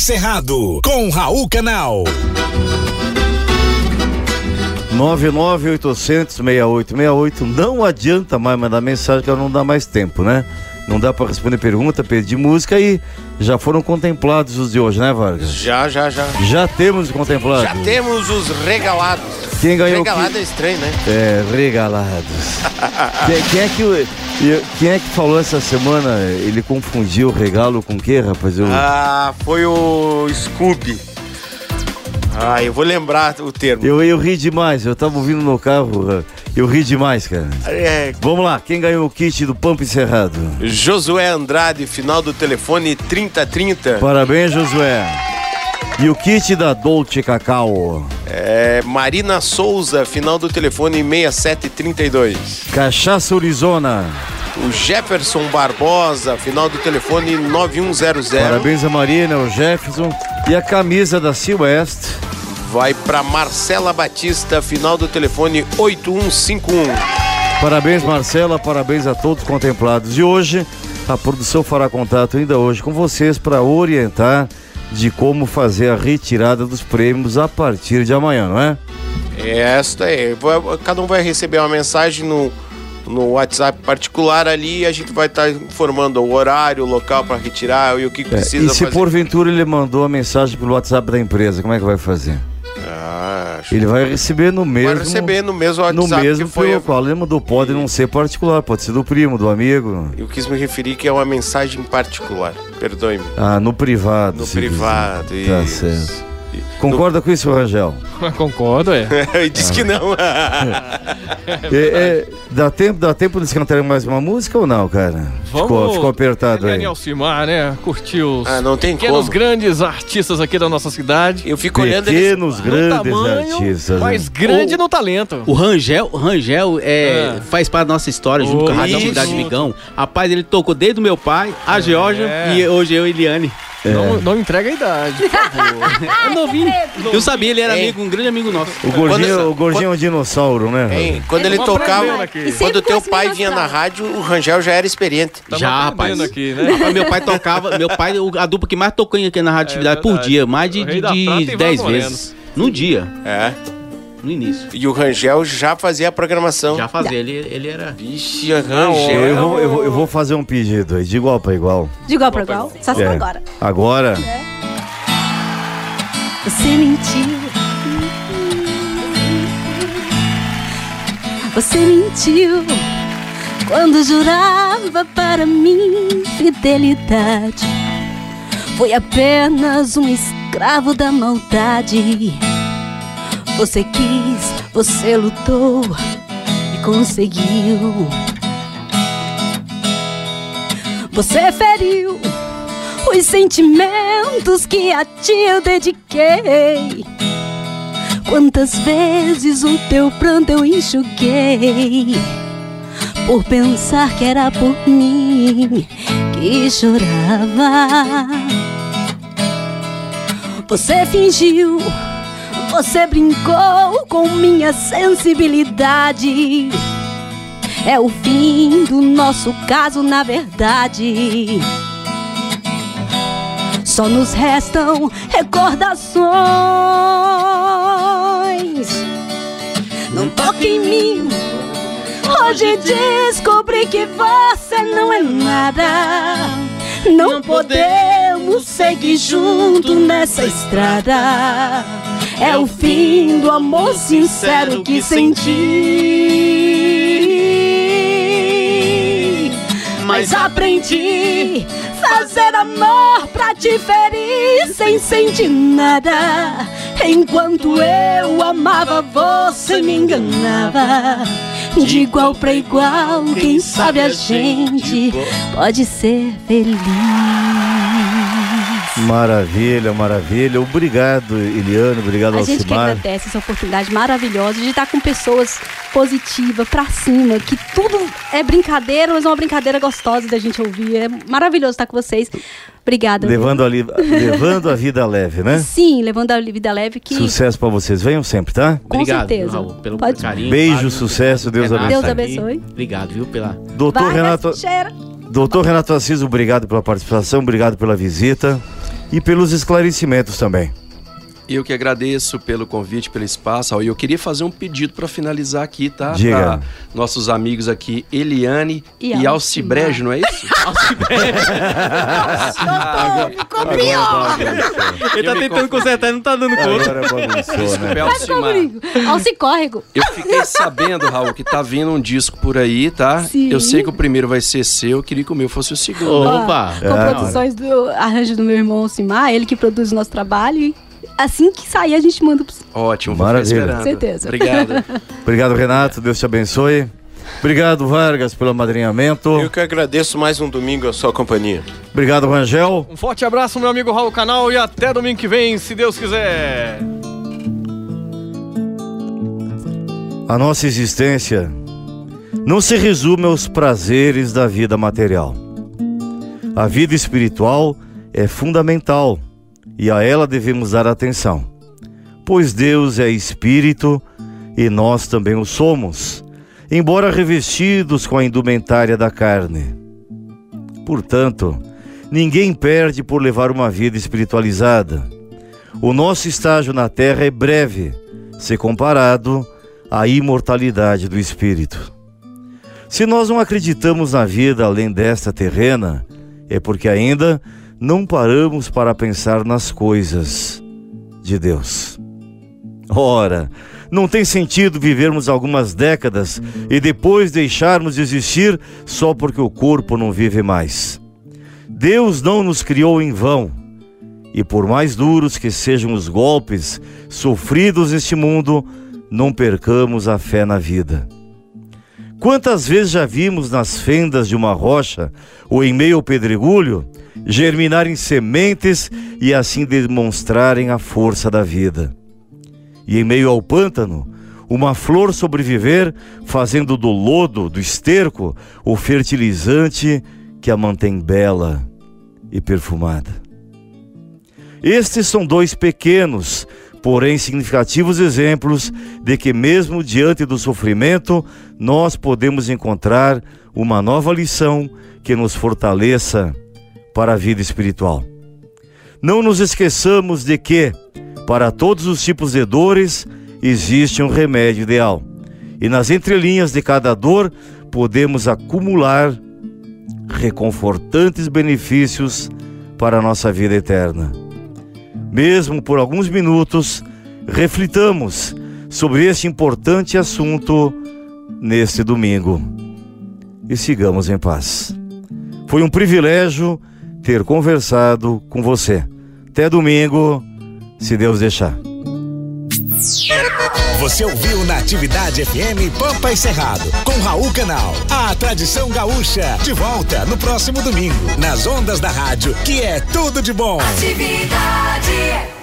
Cerrado com Raul Canal. 99800-6868. Não adianta mais mandar mensagem que não dá mais tempo, né? Não dá pra responder pergunta, pedir música e já foram contemplados os de hoje, né, Vargas? Já, já, já. Já temos contemplados. Já temos os regalados. Quem ganhou Regalado que- é estranho, né? É, regalados. quem, quem é que, quem é que falou essa semana? Ele confundiu o regalo com o quê, rapaz? Eu, Ah, foi o Scooby. Ah, eu vou lembrar o termo. eu, eu ri demais, eu tava ouvindo no carro, eu ri demais, cara. É, Vamos lá, quem ganhou o kit do Pampa Encerrado? Josué Andrade, final do telefone 3030. Parabéns, Josué. E o kit da Dolce Cacau? É, Marina Souza, final do telefone 6732. Cachaça Arizona. O Jefferson Barbosa, final do telefone 9100. Parabéns a Marina, o Jefferson. E a camisa da Sea West. Vai para Marcela Batista, final do telefone 8151. Parabéns, Marcela, parabéns a todos contemplados. E hoje, a produção fará contato ainda hoje com vocês para orientar de como fazer a retirada dos prêmios a partir de amanhã, não é? Esta é. Cada um vai receber uma mensagem no, no WhatsApp particular ali e a gente vai estar informando o horário, o local para retirar e o que É, precisa e se fazer. porventura ele mandou a mensagem pelo WhatsApp da empresa, como é que vai fazer? Ah, Ele vai receber no mesmo. Vai receber no mesmo no WhatsApp mesmo que foi pelo a- qual ele. Pode não ser particular, pode ser do primo, do amigo. Eu quis me referir que é uma mensagem particular. Perdoe-me. Ah, no privado. No diz. privado, Tá isso. certo. Concorda com isso, Rangel? Concordo, é. Ele disse que não. É, é, dá, tempo, dá tempo de eles cantarem mais uma música ou não, cara? Ficou, ficou apertado aí. Eliane Alcimar, né? Curtiu os Ah, não tem pequenos como. grandes artistas aqui da nossa cidade. Eu fico Pequenos, grandes tamanho, artistas. Mas né? grande no talento. O Rangel, o Rangel é, Ah. faz parte da nossa história, junto com a Rádio. Cidade Migão. Rapaz, ele tocou desde o meu pai, a Georgia É. e hoje eu e Eliane. Não, não entrega a idade, por favor. É novinho. Eu sabia, ele era amigo, um grande amigo nosso. O gordinho, Quando- o gordinho é um dinossauro, né? Hein, quando ele tocava, quando teu pai vinha na rádio, o Rangel já era experiente. Tamo Já, rapaz. aqui, né? Rapaz, meu pai tocava, meu pai, a dupla que mais tocou aqui na radioatividade É por verdade. dia, mais de, de, de Prata e 10 Ivan Moreno. vezes. No dia, É. no início. E o Rangel já fazia a programação. Já fazia, ele, ele era. Vixe, Eu Rangel. vou, eu, vou, eu vou fazer um pedido aí, de igual para igual. De igual pra igual. Só se for É. agora. Agora, Você mentiu. Você mentiu quando jurava para mim fidelidade. Foi apenas um escravo da maldade. Você quis, você lutou e conseguiu. Você feriu os sentimentos que a ti eu dediquei. Quantas vezes o teu pranto eu enxuguei por pensar que era por mim que chorava. Você fingiu, você brincou com minha sensibilidade. É o fim do nosso caso, na verdade. Só nos restam recordações. Não toque em mim. Hoje descobri que você não é nada. Não podemos seguir junto nessa estrada. É o fim do amor sincero que senti. Mas aprendi fazer amor pra te ferir sem sentir nada. Enquanto eu amava, você me enganava. De igual pra igual, quem sabe a gente pode ser feliz. Maravilha, maravilha. Obrigado, Eliane, obrigado, A gente que Alcimar. agradece essa oportunidade maravilhosa de estar com pessoas positivas, pra cima, que tudo é brincadeira, mas é uma brincadeira gostosa da gente ouvir. É maravilhoso estar com vocês. Obrigada. Levando a, li- levando a vida leve, né? Sim, levando a vida leve que Sucesso pra vocês. Venham sempre, tá? Com Obrigado, certeza. Raul, pelo Pode- carinho. Beijo, Fábio, sucesso, Deus Renato, Deus abençoe. abençoe. Obrigado, viu, pela... Doutor Vai, Renato, doutor Renato Assis, obrigado pela participação, obrigado pela visita e pelos esclarecimentos também. Eu que agradeço pelo convite, pelo espaço. Raul. E eu queria fazer um pedido para finalizar aqui, tá? Diga. Pra nossos amigos aqui, Eliane E e. Alcibrejo, não é isso? Ficou pior. Ele tá tentando consertar e não tá dando conta. Agora bagunçou, né? Alcimar. Alcicórrego. Eu fiquei sabendo, Raul, que tá vindo um disco por aí, tá? Sim. Eu sei que o primeiro vai ser seu, eu queria que o meu fosse o segundo. Opa! Com produções do arranjo do meu irmão Alcimar, ele que produz o nosso trabalho. E assim que sair, a gente manda pro Ótimo, Maravilha. Com certeza. Obrigado. Obrigado, Renato. Deus te abençoe. Obrigado, Vargas, pelo amadrinhamento. Eu que agradeço mais um domingo a sua companhia. Obrigado, Rangel. Um forte abraço, meu amigo Raul Canal, e até domingo que vem, se Deus quiser. A nossa existência não se resume aos prazeres da vida material. A vida espiritual é fundamental e a ela devemos dar atenção, pois Deus é espírito e nós também o somos, embora revestidos com a indumentária da carne. Portanto, ninguém perde por levar uma vida espiritualizada. O nosso estágio na terra é breve, se comparado à imortalidade do espírito. Se nós não acreditamos na vida além desta terrena, é porque ainda não paramos para pensar nas coisas de Deus. Ora, não tem sentido vivermos algumas décadas e depois deixarmos de existir só porque o corpo não vive mais. Deus não nos criou em vão. E por mais duros que sejam os golpes sofridos neste mundo, não percamos a fé na vida. Quantas vezes já vimos nas fendas de uma rocha ou em meio ao pedregulho germinarem sementes e assim demonstrarem a força da vida? E em meio ao pântano, uma flor sobreviver, fazendo do lodo, do esterco, o fertilizante que a mantém bela e perfumada. Estes são dois pequenos, porém significativos exemplos de que, mesmo diante do sofrimento, nós podemos encontrar uma nova lição que nos fortaleça para a vida espiritual. Não nos esqueçamos de que, para todos os tipos de dores, existe um remédio ideal. E nas entrelinhas de cada dor, podemos acumular reconfortantes benefícios para a nossa vida eterna. Mesmo por alguns minutos, reflitamos sobre este importante assunto neste domingo. E sigamos em paz. Foi um privilégio ter conversado com você. Até domingo, se Deus deixar. Você ouviu na Atividade FM Pampa e Cerrado, com Raul Canal. A tradição gaúcha, de volta no próximo domingo, nas ondas da rádio, que é tudo de bom. Atividade.